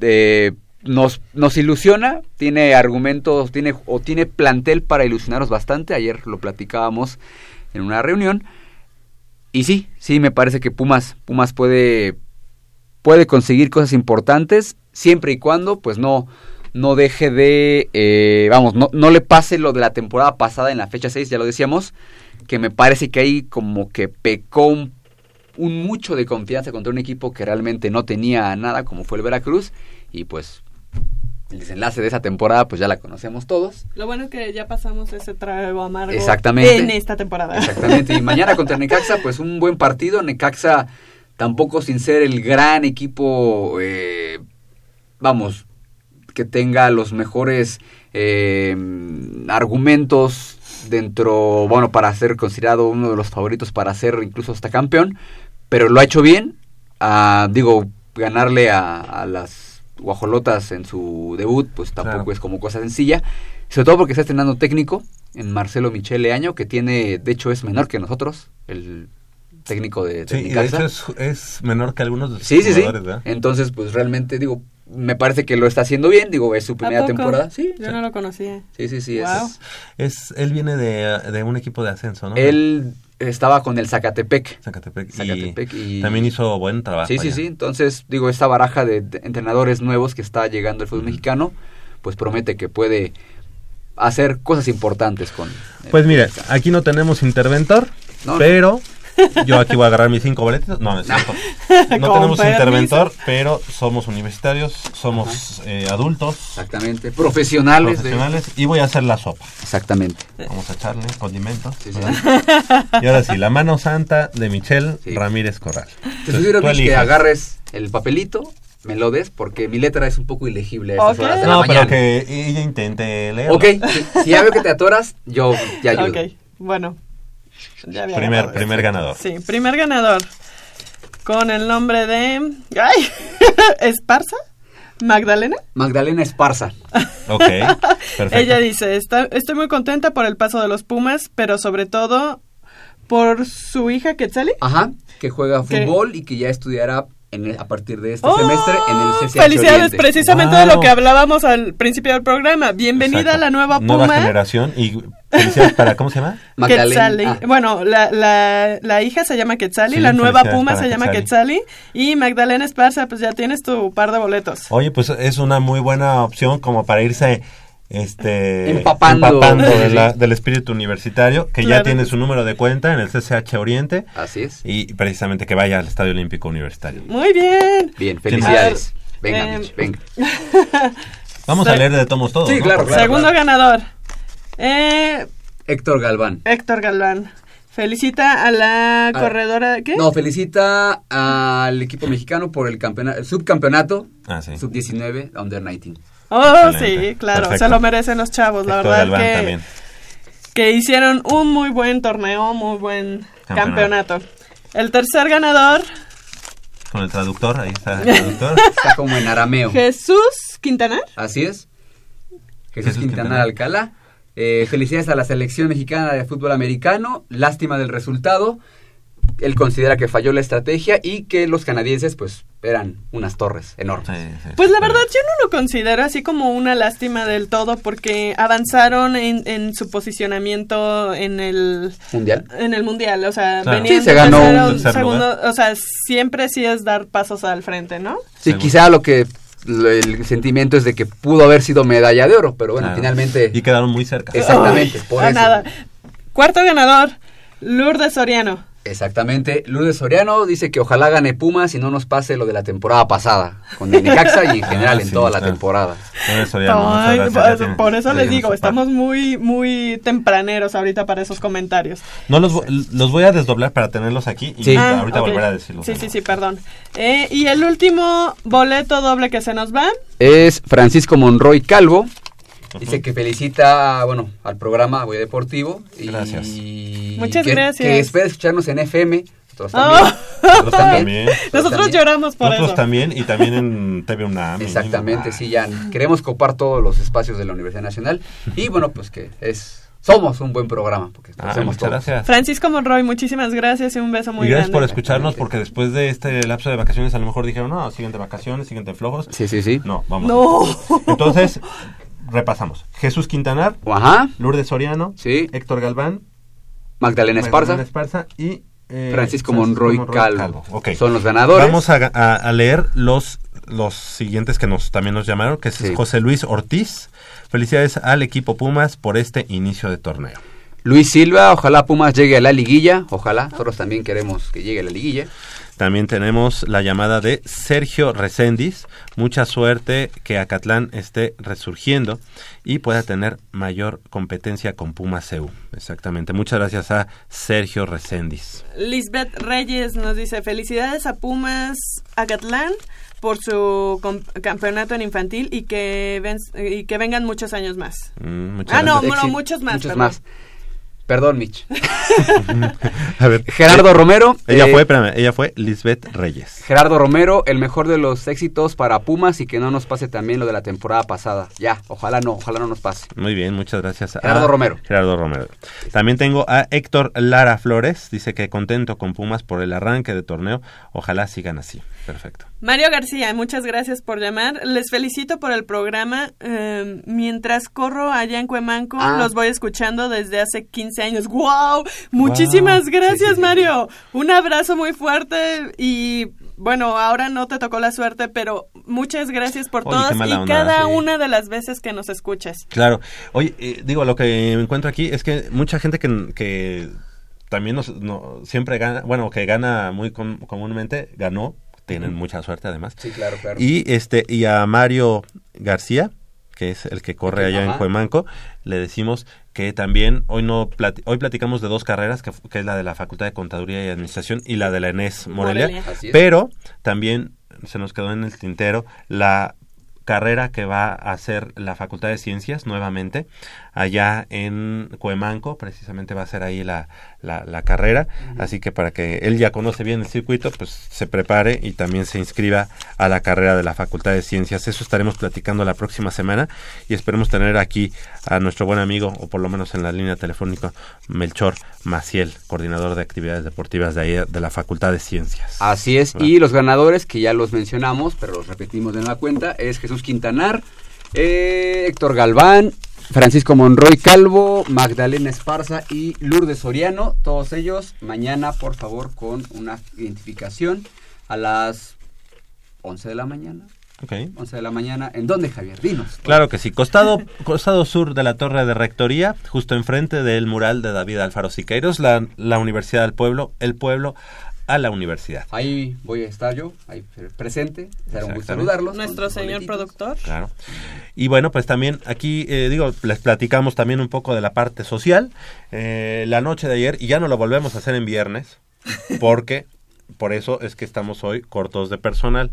eh, nos, nos ilusiona, tiene argumentos, tiene o tiene plantel para ilusionarnos bastante, ayer lo platicábamos en una reunión. Y sí, sí me parece que Pumas Pumas puede puede conseguir cosas importantes siempre y cuando pues no no deje de eh, vamos no, no le pase lo de la temporada pasada en la fecha 6 ya lo decíamos que me parece que ahí como que pecó un, un mucho de confianza contra un equipo que realmente no tenía nada como fue el Veracruz y pues el desenlace de esa temporada pues ya la conocemos todos Lo bueno es que ya pasamos ese trago amargo Exactamente. en esta temporada. Exactamente, y mañana contra Necaxa, pues un buen partido. Necaxa tampoco sin ser el gran equipo, eh, vamos, que tenga los mejores eh, argumentos dentro, bueno, para ser considerado uno de los favoritos para ser incluso hasta campeón, pero lo ha hecho bien. Ah, digo, ganarle a, a las guajolotas en su debut, pues tampoco Claro. es como cosa sencilla. Sobre todo porque está estrenando técnico en Marcelo Michele Año, que tiene, de hecho es menor que nosotros, el técnico de, Sí, y de hecho es, es menor que algunos de sus Sí, sí, sí. jugadores, ¿verdad? Entonces, pues realmente, digo, me parece que lo está haciendo bien, digo, es su primera temporada. Sí, Yo no lo conocía. sí, sí, sí. es- Wow. Es, él viene de, de un equipo de ascenso, ¿no? Él estaba con el Zacatepec. Zacatepec. Zacatepec y, y- también hizo buen trabajo. Sí, sí, allá. sí. Entonces, digo, esta baraja de, de entrenadores nuevos que está llegando al fútbol mexicano, pues promete que puede hacer cosas importantes con... Pues mire, aquí no tenemos interventor, No, no. Pero yo aquí voy a agarrar mis cinco boletos. No, no es cierto. No tenemos permiso. interventor, pero somos universitarios, somos eh, adultos. Exactamente. Profesionales. de- Profesionales. Y voy a hacer la sopa. Exactamente. Vamos a echarle condimentos. Sí, sí. Y ahora sí, la mano santa de Michelle Ramírez Corral. Te sugiero que agarres el papelito, me lo des, porque mi letra es un poco ilegible a estas Ok. horas de la No, pero mañana. que ella intente leer. Ok, si, si ya veo que te atoras, yo te ayudo. Ok, bueno. Ya había Primer, primer ganador. Sí, primer ganador. Con el nombre de. ¡Ay! ¿Esparza? ¿Magdalena? Magdalena Esparza. Ok, perfecto. Ella dice: "Está- Estoy muy contenta por el paso de los Pumas, pero sobre todo por su hija Quetzali. Ajá, que juega ¿Qué? fútbol y que ya estudiará en el- a partir de este ¡Oh! semestre en el CCH Felicidades, Oriente. precisamente de lo que hablábamos al principio del programa. Bienvenida Exacto. a la nueva Nueva Puma. generación y felicidades para, ¿cómo se llama? Quetzali. Ah. Bueno, la, la, la hija se llama Quetzali, Sí, la nueva Puma se llama. Quetzali y Magdalena Esparza, pues ya tienes tu par de boletos. Oye, pues es una muy buena opción como para irse este Empapando. de la- del espíritu universitario, que ya Claro. tiene su número de cuenta en el CCH Oriente. Así es. Y precisamente que vaya al Estadio Olímpico Universitario. Muy bien. Bien, felicidades. Venga, ver, Mitch, venga. Vamos a leer de tomos todos. Sí, ¿no? claro, claro. Segundo ganador. Eh, Héctor Galván. Héctor Galván. Felicita a la Ah, corredora. ¿Qué? No, felicita al equipo mexicano por el campeona- el subcampeonato Ah, sí. sub-19 Under 19. Oh, Excelente. sí, claro. Perfecto. Se lo merecen los chavos, la Héctor verdad que, también. que hicieron un muy buen torneo, muy buen Campeonato. campeonato. El tercer ganador, Con el traductor, ahí está el traductor. Está como en arameo. Jesús Quintanar. Así es. Jesús, Jesús Quintanar Quintanar. Alcalá. Eh, felicidades a la selección mexicana de fútbol americano. Lástima del resultado. Él considera que falló la estrategia y que los canadienses, pues, eran unas torres enormes. Pues la verdad yo no lo considero así como una lástima del todo porque avanzaron en, en su posicionamiento en el Mundial. en el mundial, o sea, Claro. venían Sí, se de ganó tercero, un tercer segundo, o sea, siempre sí es dar pasos al frente, ¿no? Sí, quizá lo que el sentimiento es de que pudo haber sido medalla de oro, pero bueno, Claro. finalmente. Y quedaron muy cerca. Exactamente, por a eso. nada. Cuarto ganador, Lourdes Soriano. Exactamente. Lourdes Soriano dice que ojalá gane Pumas y no nos pase lo de la temporada pasada, con el Necaxa y en general Ah, en sí, toda la temporada. Lourdes Soriano, muchas Ay, gracias, por- ya tiene- por eso les digo, estamos muy muy tempraneros ahorita para esos comentarios. No los, los voy a desdoblar para tenerlos aquí y Ah, ahorita volver a decirlos. Sí, sí, sí, perdón. Eh, y el último boleto doble que se nos va. Es Francisco Monroy Calvo. Dice que felicita, bueno, al programa Voy Deportivo. Y Gracias. Muchas que, gracias. Que espera escucharnos en FM. Nosotros Oh. también. Nosotros también. Nosotros también. lloramos por Nosotros eso. también y también en TV UNAM. Exactamente, sí, ya queremos copar todos los espacios de la Universidad Nacional. Y bueno, pues que es somos un buen programa. Porque Ah, hacemos muchas todo. gracias. Francisco Monroy, muchísimas gracias y un beso muy y gracias grande. por escucharnos porque después de este lapso de vacaciones a lo mejor dijeron, no, siguen de vacaciones, siguen de flojos. Sí, sí, sí. No, vamos. No. Entonces, repasamos. Jesús Quintanar, Ajá. Lourdes Soriano, Sí. Héctor Galván, Magdalena Esparza. Magdalena Esparza y eh, Francisco Monroy Calvo. Ok. Son los ganadores. Vamos a, a- a leer los, los siguientes que nos también nos llamaron, que es Sí. José Luis Ortiz. Felicidades al equipo Pumas por este inicio de torneo. Luis Silva, ojalá Pumas llegue a la liguilla. Ojalá, nosotros también queremos que llegue a la liguilla. También tenemos la llamada de Sergio Recendis. Mucha suerte que Acatlán esté resurgiendo y pueda tener mayor competencia con Pumas EU. Exactamente. Muchas gracias a Sergio Recendis. Lisbeth Reyes nos dice felicidades a Pumas Acatlán por su campeonato en infantil y que, ven- y que vengan muchos años más. Mm, Ah, no, gracias. no, Éxito. muchos más. Muchos perdón. más. Perdón, Mitch. A ver, Gerardo Romero. Ella eh, fue, espérame, ella fue Lisbeth Reyes. Gerardo Romero, el mejor de los éxitos para Pumas y que no nos pase también lo de la temporada pasada. Ya, ojalá no, ojalá no nos pase. Muy bien, muchas gracias. a Gerardo Romero. Gerardo Romero. También tengo a Héctor Lara Flores. Dice que contento con Pumas por el arranque de torneo. Ojalá sigan así. Perfecto. Mario García, muchas gracias por llamar. Les felicito por el programa. Eh, mientras corro allá en Cuemanco, Ah. los voy escuchando desde hace 15 años. ¡Wow! Muchísimas gracias, Mario. Un abrazo muy fuerte y bueno, ahora no te tocó la suerte, pero muchas gracias por Oye, todas y onda, cada sí. una de las veces que nos escuchas. Claro. Oye, eh, digo, lo que encuentro aquí es que mucha gente que, que también nos, no, siempre gana, bueno, que gana muy com- comúnmente, ganó. Tienen mucha suerte además. Sí, claro, claro. Y este y a Mario García, que es el que corre allá en. Cuemanco, le decimos que también hoy no plati- hoy platicamos de dos carreras, que, es la de la Facultad de Contaduría y Administración y la de la ENES Morelia, pero también se nos quedó en el tintero la carrera que va a hacer la Facultad de Ciencias nuevamente allá en Cuemanco, precisamente va a ser ahí la, la, la carrera, así que para que él ya conoce bien el circuito, pues se prepare y también se inscriba a la carrera de la Facultad de Ciencias. Eso estaremos platicando la próxima semana y esperemos tener aquí a nuestro buen amigo, o por lo menos en la línea telefónica, Melchor Maciel, coordinador de actividades deportivas de ahí de la Facultad de Ciencias. Así es, y los ganadores, que ya los mencionamos, pero los repetimos de nueva cuenta, es Jesús Quintanar, eh, Héctor Galván, Francisco Monroy Calvo, Magdalena Esparza y Lourdes Soriano. Todos ellos mañana, por favor, con una identificación a las 11 de la mañana. Ok. 11 de la mañana. ¿En dónde, Javier? Dinos. Claro que sí. Costado, costado sur de la Torre de Rectoría, justo enfrente del mural de David Alfaro Siqueiros, la, la Universidad del Pueblo, el pueblo a la universidad. Ahí voy a estar yo, ahí presente. Será un gusto saludarlos. Nuestro señor boletitos. productor. Claro. Y bueno, pues también aquí, eh, digo, les platicamos también un poco de la parte social. Eh, la noche de ayer, y ya no lo volvemos a hacer en viernes, porque por eso es que estamos hoy cortos de personal.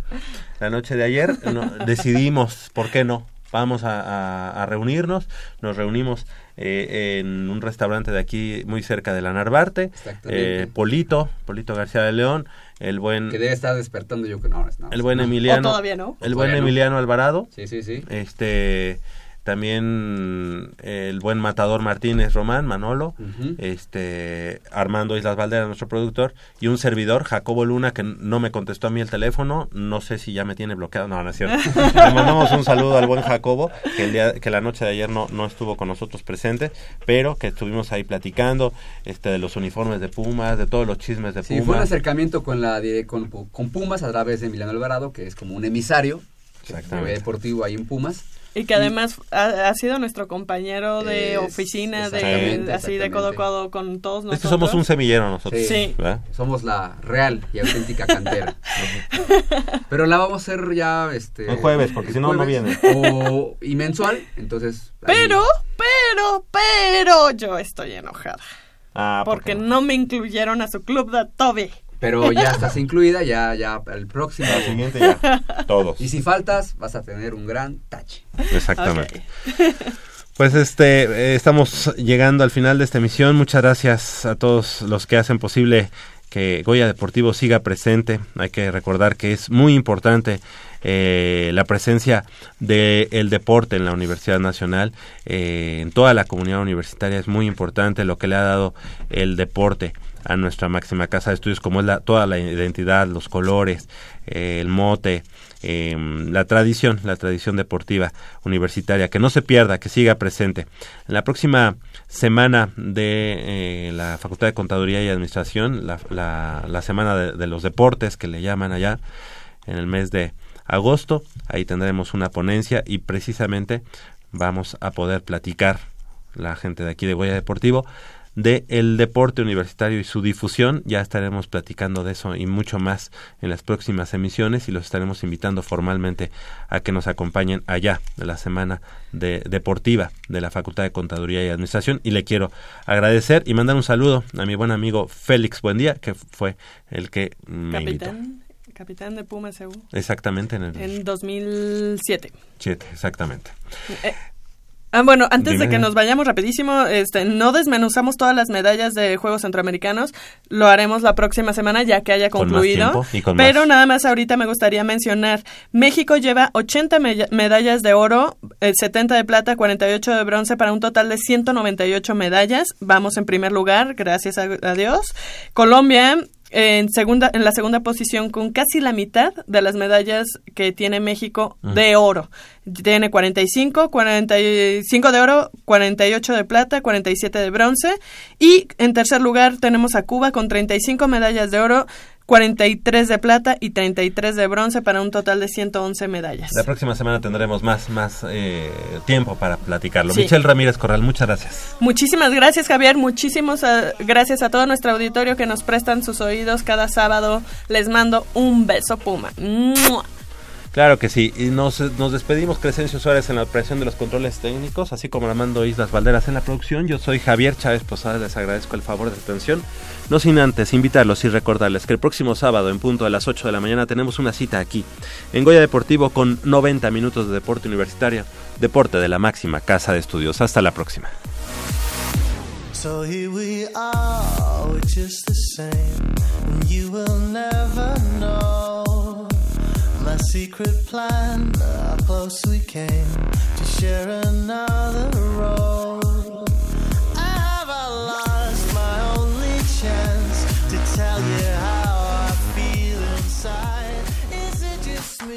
La noche de ayer no- decidimos, ¿por qué no? Vamos a, a- a reunirnos, nos reunimos eh, en un restaurante de aquí muy cerca de la Narvarte, Exactamente. eh, Polito, Polito García de León, el buen Que debe estar despertando yo que no. no, el buen no. Emiliano. ¿O todavía no? El ¿O buen todavía no? Emiliano Alvarado. Sí, sí, sí. Este también el buen matador Martínez Román, Manolo, este Armando Islas Valderas, nuestro productor, y un servidor, Jacobo Luna, que no me contestó a mí el teléfono, no sé si ya me tiene bloqueado, no, no es cierto. Le mandamos un saludo al buen Jacobo, que el día, que la noche de ayer no, no estuvo con nosotros presente, pero que estuvimos ahí platicando, este, de los uniformes de Pumas, de todos los chismes de Sí, fue un Pumas. acercamiento con la con, con Pumas a través de Emiliano Alvarado, que es como un emisario Exactamente. deportivo ahí en Pumas. Y que además ha, ha sido nuestro compañero de Es- oficina, de así de codo a codo con todos nosotros. Es que somos un semillero nosotros. Sí. ¿verdad? Somos la real y auténtica cantera. Pero la vamos a hacer ya este El jueves, porque si no, no jueves, O, y mensual, entonces. ahí- Pero, pero, pero yo estoy enojada. Ah, porque no me incluyeron a su club de Toby. Pero ya estás incluida, ya, ya, el próximo. Al siguiente ya, todos. Y si faltas, vas a tener un gran tache. Exactamente. Pues este, eh, estamos llegando al final de esta emisión. Muchas gracias a todos los que hacen posible que Goya Deportivo siga presente. Hay que recordar que es muy importante eh, la presencia del deporte en la Universidad Nacional, eh, en toda la comunidad universitaria es muy importante lo que le ha dado el deporte a nuestra máxima casa de estudios, como es la, toda la identidad, los colores, eh, el mote, eh, la tradición, la tradición deportiva universitaria, que no se pierda, que siga presente. En la próxima semana de eh, la Facultad de Contaduría y Administración, la, semana de, de los deportes que le llaman allá, en el mes de agosto, ahí tendremos una ponencia y precisamente vamos a poder platicar la gente de aquí de Goya Deportivo de el deporte universitario y su difusión. Ya estaremos platicando de eso y mucho más en las próximas emisiones y los estaremos invitando formalmente a que nos acompañen allá de la semana de deportiva de la Facultad de Contaduría y Administración y le quiero agradecer y mandar un saludo a mi buen amigo Félix Buendía que fue el que me invitó. Capitán, capitán de Pumas EU. Exactamente en el En 2007. 7, exactamente. Eh, Ah, bueno, antes Dime. de que nos vayamos rapidísimo, este, no desmenuzamos todas las medallas de Juegos Centroamericanos, lo haremos la próxima semana ya que haya Con más concluido. tiempo y con pero más. nada más ahorita me gustaría mencionar, México lleva 80 me- medallas de oro, eh, 70 de plata, 48 de bronce para un total de 198 medallas. Vamos en primer lugar, gracias a, a Dios. Colombia en segunda en la segunda posición con casi la mitad de las medallas que tiene México Mm. de oro. Tiene 45, 45 de oro, 48 de plata, 47 de bronce y en tercer lugar tenemos a Cuba con 35 medallas de oro, 43 de plata y 33 de bronce para un total de 111 medallas. La próxima semana tendremos más, más eh, tiempo para platicarlo. Sí. Michelle Ramírez Corral, muchas gracias. Muchísimas gracias, Javier. Muchísimas eh, gracias a todo nuestro auditorio que nos prestan sus oídos cada sábado. Les mando un beso, Puma. ¡Mua! Claro que sí. Y nos, despedimos, Crescencio Suárez, en la operación de los controles técnicos, así como Armando Islas Valderas en la producción. Yo soy Javier Chávez Posada, les agradezco el favor de su atención. No sin antes invitarlos y recordarles que el próximo sábado, en punto a las 8 de la mañana, tenemos una cita aquí, en Goya Deportivo, con 90 minutos de deporte universitario, deporte de la máxima casa de estudios. Hasta la próxima. My secret plan, how close we came to share another rose.